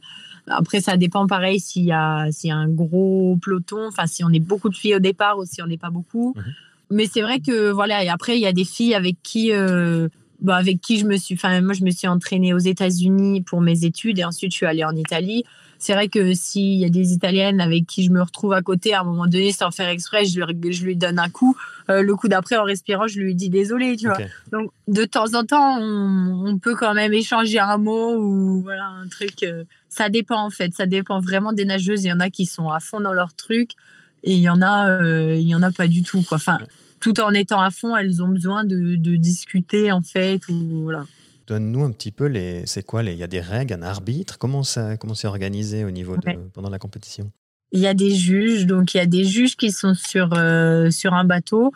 Après, ça dépend pareil s'il y a, s'il y a un gros peloton, enfin, si on est beaucoup de filles au départ ou si on n'est pas beaucoup. Mhm. Mais c'est vrai que, voilà, et après, il y a des filles avec qui, euh, bah, avec qui je me suis, enfin, moi, je me suis entraînée aux États-Unis pour mes études et ensuite, je suis allée en Italie c'est vrai que s'il y a des Italiennes avec qui je me retrouve à côté, à un moment donné, sans faire exprès, je lui, je lui donne un coup. Euh, le coup d'après, en respirant, je lui dis désolé, tu vois. Donc, de temps en temps, on, peut quand même échanger un mot ou voilà, un truc. Euh, ça dépend, en fait. Ça dépend vraiment des nageuses. Il y en a qui sont à fond dans leur truc et il y en a, euh, il y en a pas du tout, quoi. Enfin, tout en étant à fond, elles ont besoin de, de discuter, en fait, ou voilà. Donne-nous un petit peu les. C'est quoi Il y a des règles, un arbitre? Comment ça, comment c'est organisé au niveau de pendant la compétition? Il y a des juges, donc il y a des juges qui sont sur euh, sur un bateau.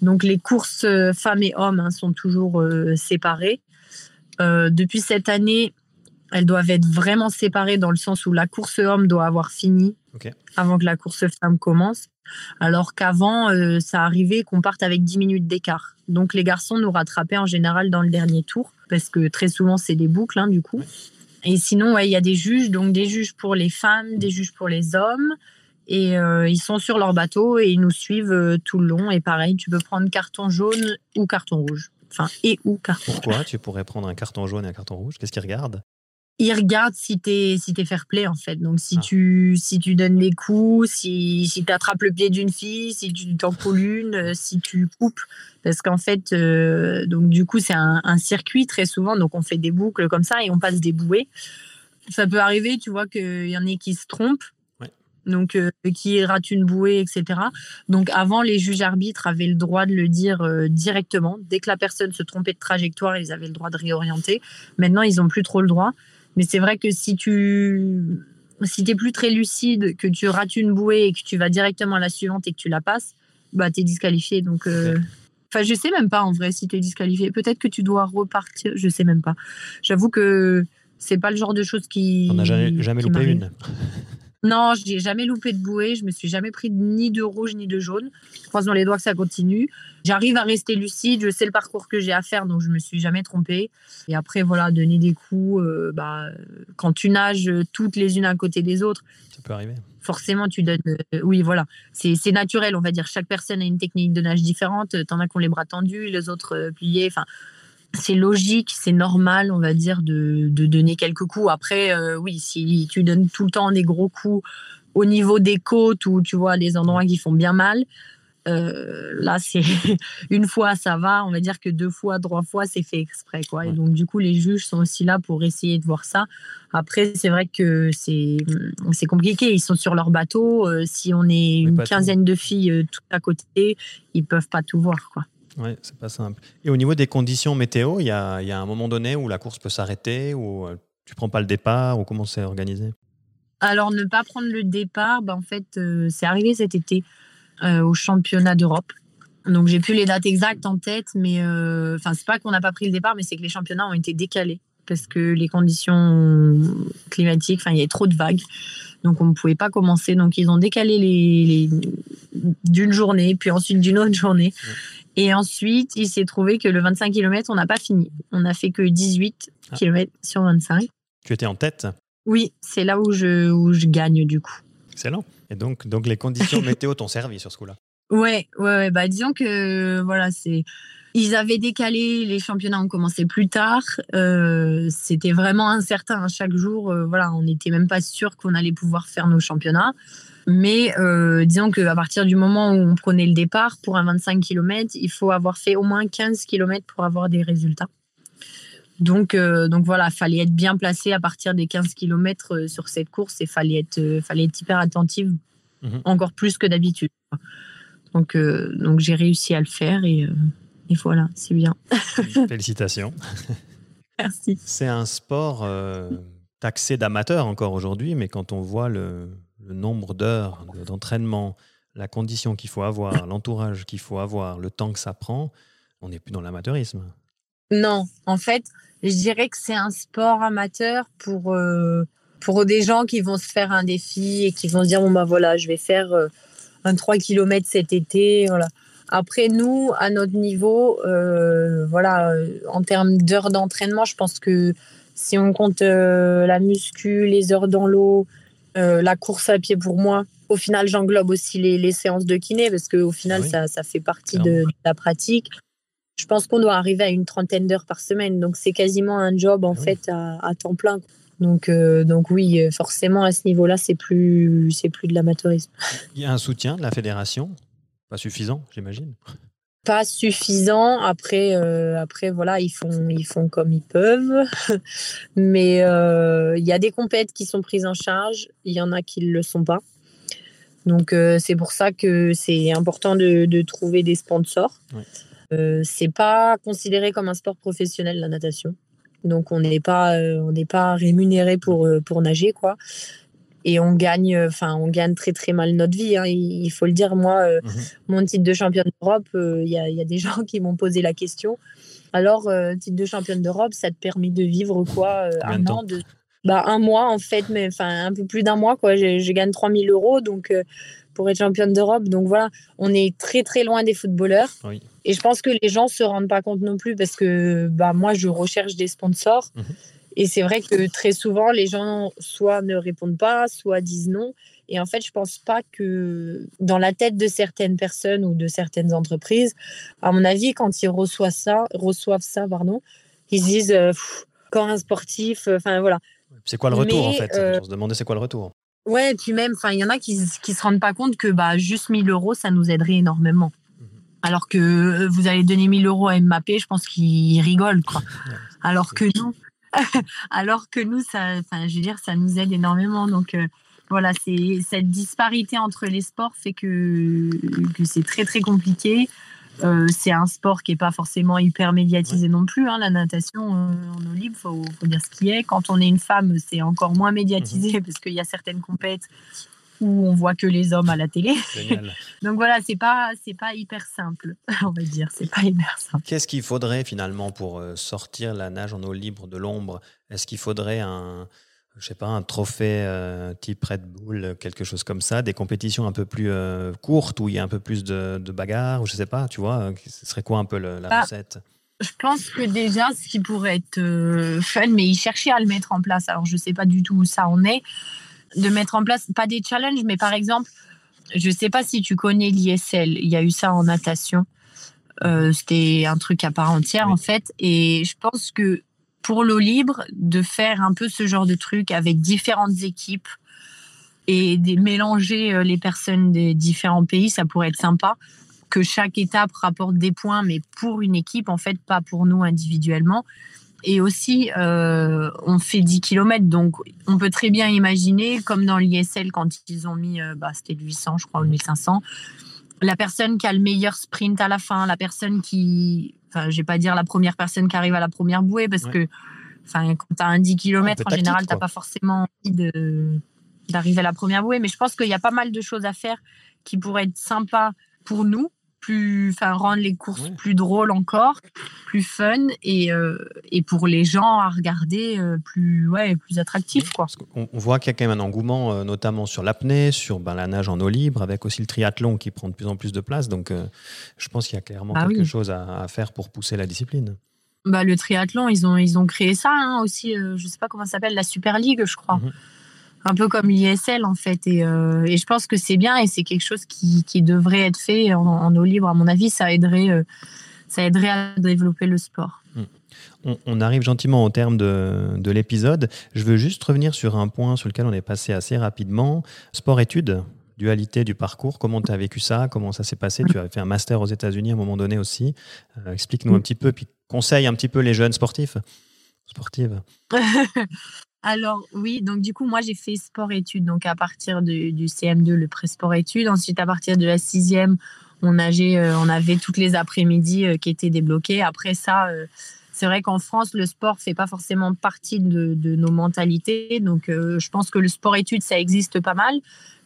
Donc les courses euh, femmes et hommes hein, sont toujours euh, séparées. depuis cette année, elles doivent être vraiment séparées dans le sens où la course homme doit avoir fini avant que la course femme commence. Alors qu'avant, ça arrivait qu'on parte avec 10 minutes d'écart. Donc les garçons nous rattrapaient en général dans le dernier tour parce que très souvent, c'est des boucles, hein, du coup. Et sinon, il y a des juges, donc des juges pour les femmes, des juges pour les hommes. Et euh, ils sont sur leur bateau et ils nous suivent euh, tout le long. Et pareil, tu peux prendre carton jaune ou carton rouge. Enfin, et ou carton Pourquoi tu pourrais prendre un carton jaune et un carton rouge? Qu'est-ce qu'ils regardent? Il regarde si t'es si es fair play en fait. Donc si ah. tu si tu donnes les coups, si si attrapes le pied d'une fille, si tu t'empoules une, euh, si tu coupes, parce qu'en fait euh, donc du coup c'est un, circuit très souvent. Donc on fait des boucles comme ça et on passe des bouées. Ça peut arriver, tu vois qu'il y en a qui se trompent. Donc, euh, qui rate une bouée, etc. Donc, avant, les juges arbitres avaient le droit de le dire directement. Dès que la personne se trompait de trajectoire, ils avaient le droit de réorienter. Maintenant, ils n'ont plus trop le droit. Mais c'est vrai que si tu si t'es plus très lucide, que tu rates une bouée et que tu vas directement à la suivante et que tu la passes, bah t'es disqualifié. Donc, euh... enfin, je sais même pas en vrai si tu es disqualifié. Peut-être que tu dois repartir. Je sais même pas. J'avoue que c'est pas le genre de choses qui. On n'a jamais, jamais loupé une. Non, je n'ai jamais loupé de bouée. Je me suis jamais pris ni de rouge ni de jaune. Croisons les doigts que ça continue. J'arrive à rester lucide. Je sais le parcours que j'ai à faire, donc je me suis jamais trompée. Et après, voilà, donner des coups. Euh, bah, quand tu nages toutes les unes à côté des autres, ça peut arriver. Forcément, tu donnes. Euh, oui, voilà. C'est naturel, on va dire. Chaque personne a une technique de nage différente. T'en as qui ont les bras tendus, les autres euh, pliés. Enfin, c'est logique, c'est normal, on va dire, de, donner quelques coups. Après, euh, oui, si tu donnes tout le temps des gros coups au niveau des côtes ou tu vois des endroits qui font bien mal, Euh, là, c'est une fois, ça va. On va dire que deux fois, trois fois, c'est fait exprès. Quoi. Et donc, du coup, les juges sont aussi là pour essayer de voir ça. Après, c'est vrai que c'est compliqué. Ils sont sur leur bateau. Euh, si on est une quinzaine de filles euh, tout à côté, ils peuvent pas tout voir. Quoi. Ouais, c'est pas simple. Et au niveau des conditions météo, il y a, y a, un moment donné où la course peut s'arrêter, ou tu prends pas le départ, ou comment c'est organisé? Alors, ne pas prendre le départ, ben, en fait, c'est arrivé cet été. Euh, au championnat d'Europe. Donc j'ai plus les dates exactes en tête, mais euh, enfin c'est pas qu'on n'a pas pris le départ, mais c'est que les championnats ont été décalés parce que les conditions climatiques, enfin il y avait trop de vagues, donc on ne pouvait pas commencer. Donc ils ont décalé les, d'une journée, puis ensuite d'une autre journée. Et ensuite, il s'est trouvé que le 25 km, on n'a pas fini. On n'a fait que 18 ah. km sur 25. Tu étais en tête Oui, c'est là où je, où je gagne du coup. Excellent. Et donc, donc les conditions météo t'ont servi sur ce coup-là Ouais, ouais, bah disons que voilà, c'est. Ils avaient décalé, les championnats ont commencé plus tard. Euh, c'était vraiment incertain. Chaque jour, euh, voilà, on n'était même pas sûr qu'on allait pouvoir faire nos championnats. Mais euh, disons qu'à partir du moment où on prenait le départ pour un 25 km, il faut avoir fait au moins 15 km pour avoir des résultats. Donc, euh, donc voilà, fallait être bien placé à partir des 15 km euh, sur cette course et fallait être, euh, fallait être hyper attentive, mhm. encore plus que d'habitude. Donc, donc j'ai réussi à le faire et, et voilà, c'est bien. Félicitations. Merci. C'est un sport taxé d'amateur encore aujourd'hui, mais quand on voit le, le nombre d'heures d'entraînement, la condition qu'il faut avoir, l'entourage qu'il faut avoir, le temps que ça prend, on n'est plus dans l'amateurisme. Non, en fait, je dirais que c'est un sport amateur pour, euh, pour des gens qui vont se faire un défi et qui vont se dire bon, bah voilà, je vais faire euh, un 3 km cet été. Voilà. Après, nous, à notre niveau, euh, voilà, en termes d'heures d'entraînement, je pense que si on compte la muscu, les heures dans l'eau, la course à pied pour moi, au final, j'englobe aussi les, séances de kiné parce qu'au final, ah ça, ça, fait partie de, la pratique je pense qu'on doit arriver à une trentaine d'heures par semaine. Donc, c'est quasiment un job, en ah fait, à, temps plein. Donc, euh, donc oui, forcément, à ce niveau-là, c'est plus, c'est plus de l'amateurisme. Il y a un soutien de la fédération? Pas suffisant, j'imagine pas suffisant. Après, euh, après voilà, ils font, ils font comme ils peuvent. Mais euh, il y a des compètes qui sont prises en charge. Il y en a qui ne le sont pas. Donc c'est pour ça que c'est important de, de, trouver des sponsors. Euh, c'est pas considéré comme un sport professionnel la natation. Donc on n'est pas euh, on n'est pas rémunéré pour euh, pour nager quoi. Et on gagne enfin on gagne très très mal notre vie hein. il, faut le dire moi mhm. mon titre de championne d'Europe il y, a, des gens qui m'ont posé la question. Alors titre de championne d'Europe ça te permet de vivre quoi un an de bah, un mois en fait mais enfin un peu plus d'un mois quoi je, gagne 3000 euros donc pour être championne d'Europe. Donc voilà, on est très très loin des footballeurs. Et je pense que les gens se rendent pas compte non plus parce que bah, moi, je recherche des sponsors. Mhm. Et c'est vrai que très souvent, les gens soit ne répondent pas, soit disent non. Et en fait, je pense pas que dans la tête de certaines personnes ou de certaines entreprises, à mon avis, quand ils reçoivent ça, reçoivent ça pardon, ils se disent euh, quand un sportif, euh, voilà. C'est quoi le retour en fait? euh, On se demandait c'est quoi le retour Ouais, et puis même, il y en a qui ne se rendent pas compte que bah, juste 1000 euros, ça nous aiderait énormément. Mhm. Alors que euh, vous allez donner 1000 euros à Mbappé, je pense qu'il rigole. Quoi. Alors que nous, alors que nous, ça, je veux dire, ça nous aide énormément. Donc euh, voilà, c'est cette disparité entre les sports fait que, que c'est très très compliqué. Euh, c'est un sport qui n'est pas forcément hyper médiatisé non plus. Hein, la natation euh, en eau libre, il faut, dire ce qui est. Quand on est une femme, c'est encore moins médiatisé mhm. parce qu'il y a certaines compètes où on voit que les hommes à la télé. Donc voilà, c'est pas c'est pas hyper simple, on va dire, c'est pas hyper simple. Qu'est-ce qu'il faudrait finalement pour euh, sortir la nage en eau libre de l'ombre? Est-ce qu'il faudrait un je sais pas, un trophée euh, type Red Bull, quelque chose comme ça, des compétitions un peu plus euh, courtes où il y a un peu plus de, de bagarres, ou je sais pas, tu vois, ce serait quoi un peu la bah, recette? Je pense que déjà, ce qui pourrait être fun, mais ils cherchaient à le mettre en place, alors je sais pas du tout où ça en est, de mettre en place, pas des challenges, mais par exemple, je sais pas si tu connais l'ISL, il y a eu ça en natation. C'était un truc à part entière en fait, et je pense que pour l'eau libre de faire un peu ce genre de truc avec différentes équipes et de mélanger euh, les personnes des différents pays, ça pourrait être sympa. que chaque étape rapporte des points, mais pour une équipe, en fait, pas pour nous individuellement. Et aussi, euh, on fait 10 km, donc on peut très bien imaginer, comme dans l'ISL, quand ils ont mis, euh, bah, c'était 800, je crois, ou 1500, la personne qui a le meilleur sprint à la fin, la personne qui, enfin, je vais pas dire la première personne qui arrive à la première bouée, parce que, enfin, quand tu as un 10 km, en général, tu n'as pas forcément envie d'arriver à la première bouée, mais je pense qu'il y a pas mal de choses à faire qui pourraient être sympas pour nous, plus, enfin, rendre les courses plus drôles encore, plus fun et, euh, et pour les gens à regarder euh, plus, ouais, plus attractif. Quoi. On, voit qu'il y a quand même un engouement, euh, notamment sur l'apnée, sur ben, la nage en eau libre, avec aussi le triathlon qui prend de plus en plus de place. Donc, je pense qu'il y a clairement bah quelque chose à, faire pour pousser la discipline. Bah, le triathlon, ils ont, ils ont créé ça hein, aussi. je ne sais pas comment ça s'appelle, la Super League, je crois. Mhm un peu comme l'ISL en fait. Euh, et, je pense que c'est bien et c'est quelque chose qui, qui, devrait être fait en, eau libre. À mon avis, ça aiderait, euh, ça aiderait à développer le sport. Hmm. On, arrive gentiment au terme de, de l'épisode. Je veux juste revenir sur un point sur lequel on est passé assez rapidement. Sport-études, dualité du parcours. Comment tu as vécu ça? Comment ça s'est passé? Tu as fait un master aux États-Unis à un moment donné aussi. Euh, explique-nous un petit peu, puis conseille un petit peu les jeunes sportifs, sportives. Alors oui, donc du coup, moi j'ai fait sport-études, donc à partir du CM2, le pré-sport-études. Ensuite, à partir de la sixième, on, nageait, euh, on avait toutes les après-midi euh, qui étaient débloquées. Après ça, euh, c'est vrai qu'en France, le sport fait pas forcément partie de, nos mentalités. Donc je pense que le sport-études, ça existe pas mal.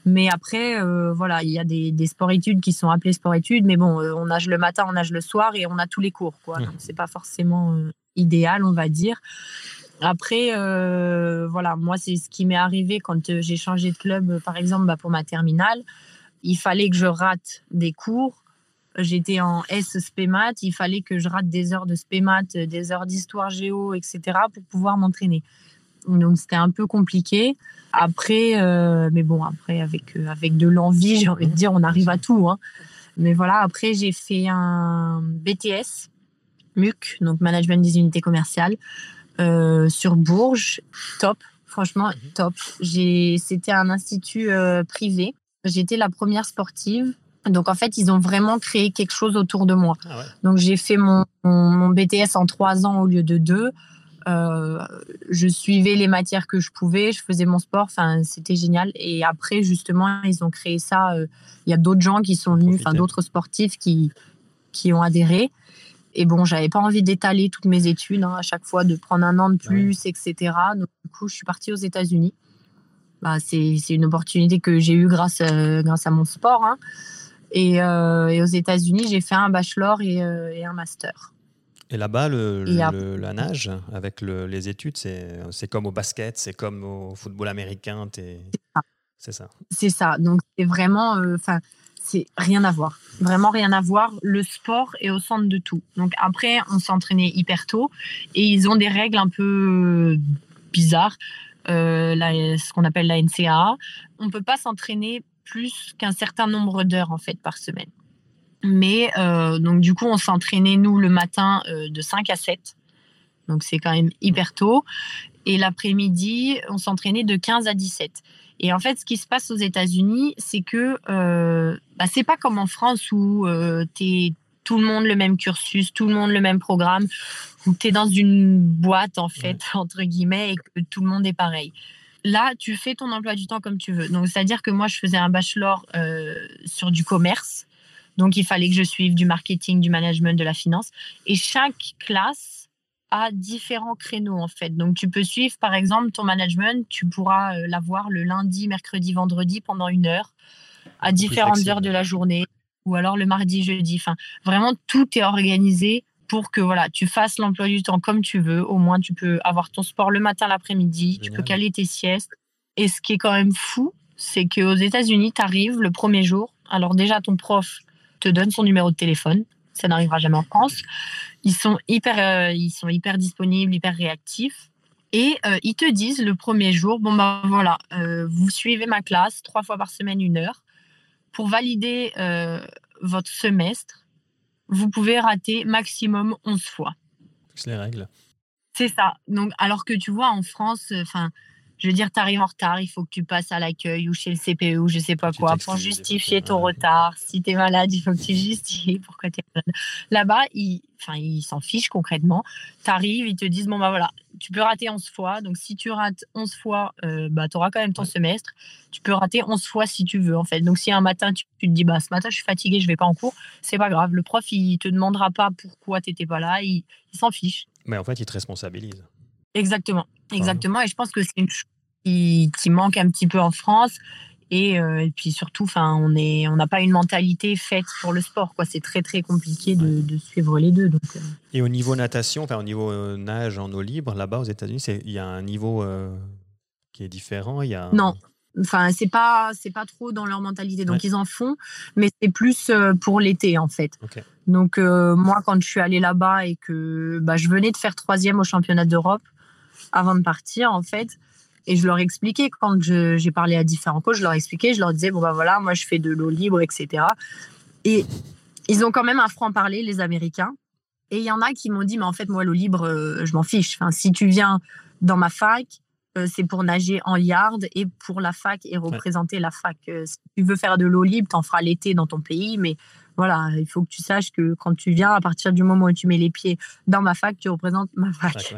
Mais après, voilà, il y a des, des sports-études qui sont appelés sport-études. Mais bon, on nage le matin, on nage le soir et on a tous les cours. Quoi. Donc c'est pas forcément idéal, on va dire. Après, euh, voilà, moi, c'est ce qui m'est arrivé quand euh, j'ai changé de club, euh, par exemple, bah, pour ma terminale. Il fallait que je rate des cours. J'étais en S SPEMAT. Il fallait que je rate des heures de SPEMAT, des heures d'histoire géo, etc. pour pouvoir m'entraîner. Donc, c'était un peu compliqué. Après, mais bon, après, avec, avec de l'envie, j'ai envie de dire, on arrive à tout. Hein. Mais voilà, après, j'ai fait un BTS, MUC, donc Management des unités commerciales. Euh, sur Bourges. Top, franchement, mhm. top. C'était un institut euh, privé. J'étais la première sportive. Donc en fait, ils ont vraiment créé quelque chose autour de moi. Ah Donc j'ai fait mon, mon, BTS en trois ans au lieu de deux. Euh, je suivais les matières que je pouvais, je faisais mon sport, enfin c'était génial. Et après justement, ils ont créé ça. Il y a d'autres gens qui sont venus, enfin d'autres sportifs qui qui ont adhéré. Et bon, j'avais pas envie d'étaler toutes mes études hein, à chaque fois, de prendre un an de plus, etc. Donc, du coup, je suis partie aux États-Unis. Bah, c'est une opportunité que j'ai eue grâce, euh, grâce à mon sport. Hein. Et, euh, et, aux États-Unis, j'ai fait un bachelor et, euh, et un master. Et là-bas, le, la nage, avec les études, c'est comme au basket, c'est comme au football américain. C'est ça. C'est ça. Donc, c'est vraiment. Enfin c'est rien à voir. Vraiment rien à voir. Le sport est au centre de tout. Donc après, on s'entraînait hyper tôt et ils ont des règles un peu bizarres. Euh, ce qu'on appelle la NCAA. On ne peut pas s'entraîner plus qu'un certain nombre d'heures en fait par semaine. Mais euh, donc du coup, on s'entraînait nous le matin euh, de 5 à 7. Donc c'est quand même hyper tôt. Et l'après-midi, on s'entraînait de 15 à 17. Et en fait, ce qui se passe aux États-Unis, c'est que euh, bah, c'est pas comme en France où euh, tu es tout le monde le même cursus, tout le monde le même programme, où tu es dans une boîte, en fait, entre guillemets, et que tout le monde est pareil. Là, tu fais ton emploi du temps comme tu veux. Donc, c'est-à-dire que moi, je faisais un bachelor euh, sur du commerce. Donc, il fallait que je suive du marketing, du management, de la finance. Et chaque classe différents créneaux en fait. Donc tu peux suivre par exemple ton management, tu pourras euh, l'avoir le lundi, mercredi, vendredi pendant une heure à différentes heures de la journée ou alors le mardi, jeudi. Enfin, vraiment tout est organisé pour que voilà, tu fasses l'emploi du temps comme tu veux. Au moins, tu peux avoir ton sport le matin, l'après-midi, tu peux caler tes siestes. Et ce qui est quand même fou, c'est qu'aux États-Unis, tu arrives le premier jour. Alors déjà, ton prof te donne son numéro de téléphone. Ça n'arrivera jamais en France ils sont hyper, euh, ils sont hyper disponibles, hyper réactifs. Et euh, ils te disent le premier jour, bon ben voilà, euh, vous suivez ma classe trois fois par semaine, une heure. Pour valider votre semestre, vous pouvez rater maximum 11 fois. C'est les règles. C'est ça. Donc, alors que tu vois, en France, enfin, Je veux dire, tu arrives en retard, il faut que tu passes à l'accueil ou chez le CPE ou je sais pas quoi pour justifier ton retard. Si tu es malade, il faut que tu justifies pourquoi tu es malade. Là-bas, ils enfin, ils s'en fichent concrètement. Tu arrives, ils te disent bon, bah voilà, tu peux rater 11 fois. Donc, si tu rates 11 fois, euh, bah, tu auras quand même ton semestre. Tu peux rater 11 fois si tu veux, en fait. Donc, si un matin, tu, te dis bah, ce matin, je suis fatigué, je vais pas en cours, c'est pas grave. Le prof, il te demandera pas pourquoi tu n'étais pas là. Il, s'en fiche. Mais en fait, il te responsabilise. Exactement. Exactement. Et je pense que c'est une qui, manque un petit peu en France. Euh, et, puis surtout, enfin, on est, on n'a pas une mentalité faite pour le sport. Quoi. C'est très très compliqué de, suivre les deux. Donc, euh. Et au niveau natation, enfin, au niveau euh, nage en eau libre, là-bas aux États-Unis, il y a un niveau qui est différent. Il y a Non. Enfin, c'est pas c'est pas trop dans leur mentalité. Donc ils en font, mais c'est plus pour l'été en fait. Donc moi, quand je suis allée là-bas et que bah, je venais de faire troisième au championnat d'Europe avant de partir, en fait, et je leur expliquais quand j'ai parlé à différents coachs, je leur expliquais, je leur disais bon bah voilà, moi je fais de l'eau libre, etc. Et ils ont quand même un franc-parler, les Américains. Et il y en a qui m'ont dit mais en fait moi l'eau libre, euh, je m'en fiche. Enfin, si tu viens dans ma fac, euh, c'est pour nager en yard et pour la fac et représenter la fac. Euh, si tu veux faire de l'eau libre, t'en feras l'été dans ton pays, mais voilà, il faut que tu saches que quand tu viens, à partir du moment où tu mets les pieds dans ma fac, tu représentes ma fac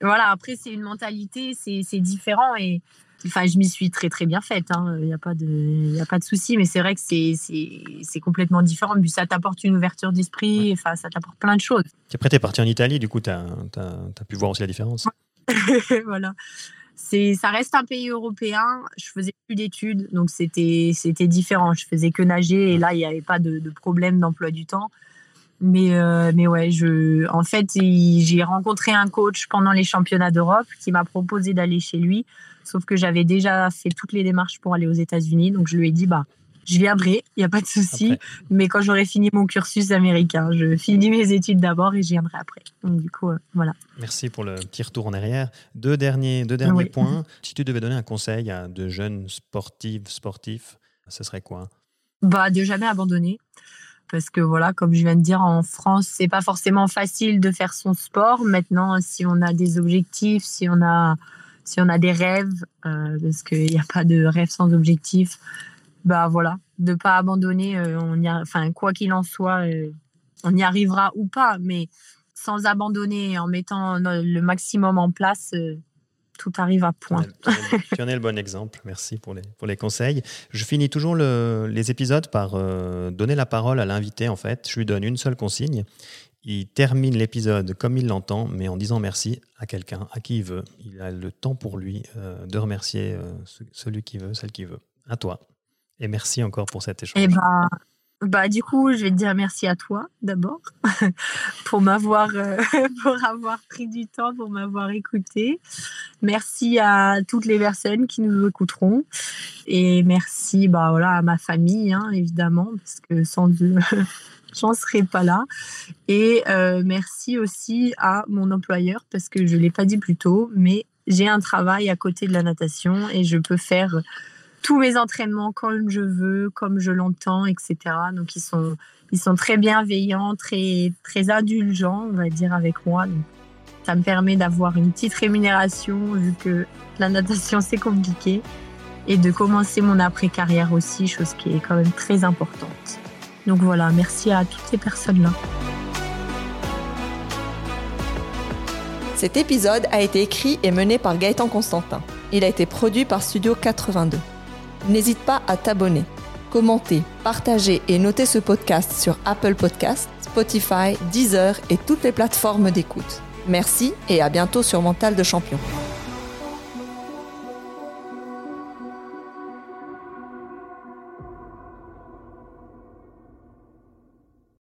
voilà, après, c'est une mentalité, c'est différent. Et enfin, je m'y suis très, très bien faite. Hein. Il n'y a pas de, de souci. Mais c'est vrai que c'est complètement différent. Puis ça t'apporte une ouverture d'esprit. Enfin, ça t'apporte plein de choses. Après, tu es parti en Italie. Du coup, tu as, as, pu voir aussi la différence. voilà. Ça reste un pays européen. Je faisais plus d'études. Donc, c'était différent. Je faisais que nager. Et là, il n'y avait pas de, de problème d'emploi du temps. Mais, euh, mais ouais, je, en fait, j'ai rencontré un coach pendant les championnats d'Europe qui m'a proposé d'aller chez lui. Sauf que j'avais déjà fait toutes les démarches pour aller aux États-Unis. Donc, je lui ai dit, bah, je viendrai, il n'y a pas de souci. Mais quand j'aurai fini mon cursus américain, je finis mes études d'abord et je viendrai après. Donc, du coup, euh, voilà. Merci pour le petit retour en arrière. Deux derniers, deux derniers points. Si tu devais donner un conseil à de jeunes sportives, sportifs, ce serait quoi? Bah, De jamais abandonner parce que voilà, comme je viens de dire, en France, c'est pas forcément facile de faire son sport. Maintenant, si on a des objectifs, si on a, si on a des rêves, euh, parce qu'il n'y a pas de rêve sans objectif, bah voilà, de pas abandonner. Euh, on y enfin, quoi qu'il en soit, euh, on y arrivera ou pas, mais sans abandonner, en mettant le maximum en place, tout arrive à point. Tu en es le bon exemple. Merci pour les, pour les conseils. Je finis toujours le, les épisodes par euh, donner la parole à l'invité. En fait, je lui donne une seule consigne. Il termine l'épisode comme il l'entend, mais en disant merci à quelqu'un, à qui il veut. Il a le temps pour lui euh, de remercier euh, celui qui veut, celle qui veut. À toi. Et merci encore pour cet échange. Eh ben, bah, du coup, je vais te dire merci à toi d'abord pour m'avoir euh, pour avoir pris du temps, pour m'avoir écouté. Merci à toutes les personnes qui nous écouteront et merci bah voilà à ma famille hein, évidemment parce que sans eux j'en serais pas là. Et euh, merci aussi à mon employeur parce que je l'ai pas dit plus tôt, mais j'ai un travail à côté de la natation et je peux faire tous mes entraînements comme je veux, comme je l'entends, etc. Donc ils sont, ils sont très bienveillants, très, très indulgents, on va dire, avec moi. Donc, ça me permet d'avoir une petite rémunération vu que la natation c'est compliqué et de commencer mon après-carrière aussi, chose qui est quand même très importante. Donc voilà, merci à toutes ces personnes-là. Cet épisode a été écrit et mené par Gaëtan Constantin. Il a été produit par Studio 82 n'hésite pas à t'abonner, commenter, partager et noter ce podcast sur Apple Podcasts, Spotify, Deezer et toutes les plateformes d'écoute. Merci et à bientôt sur Mental de Champion.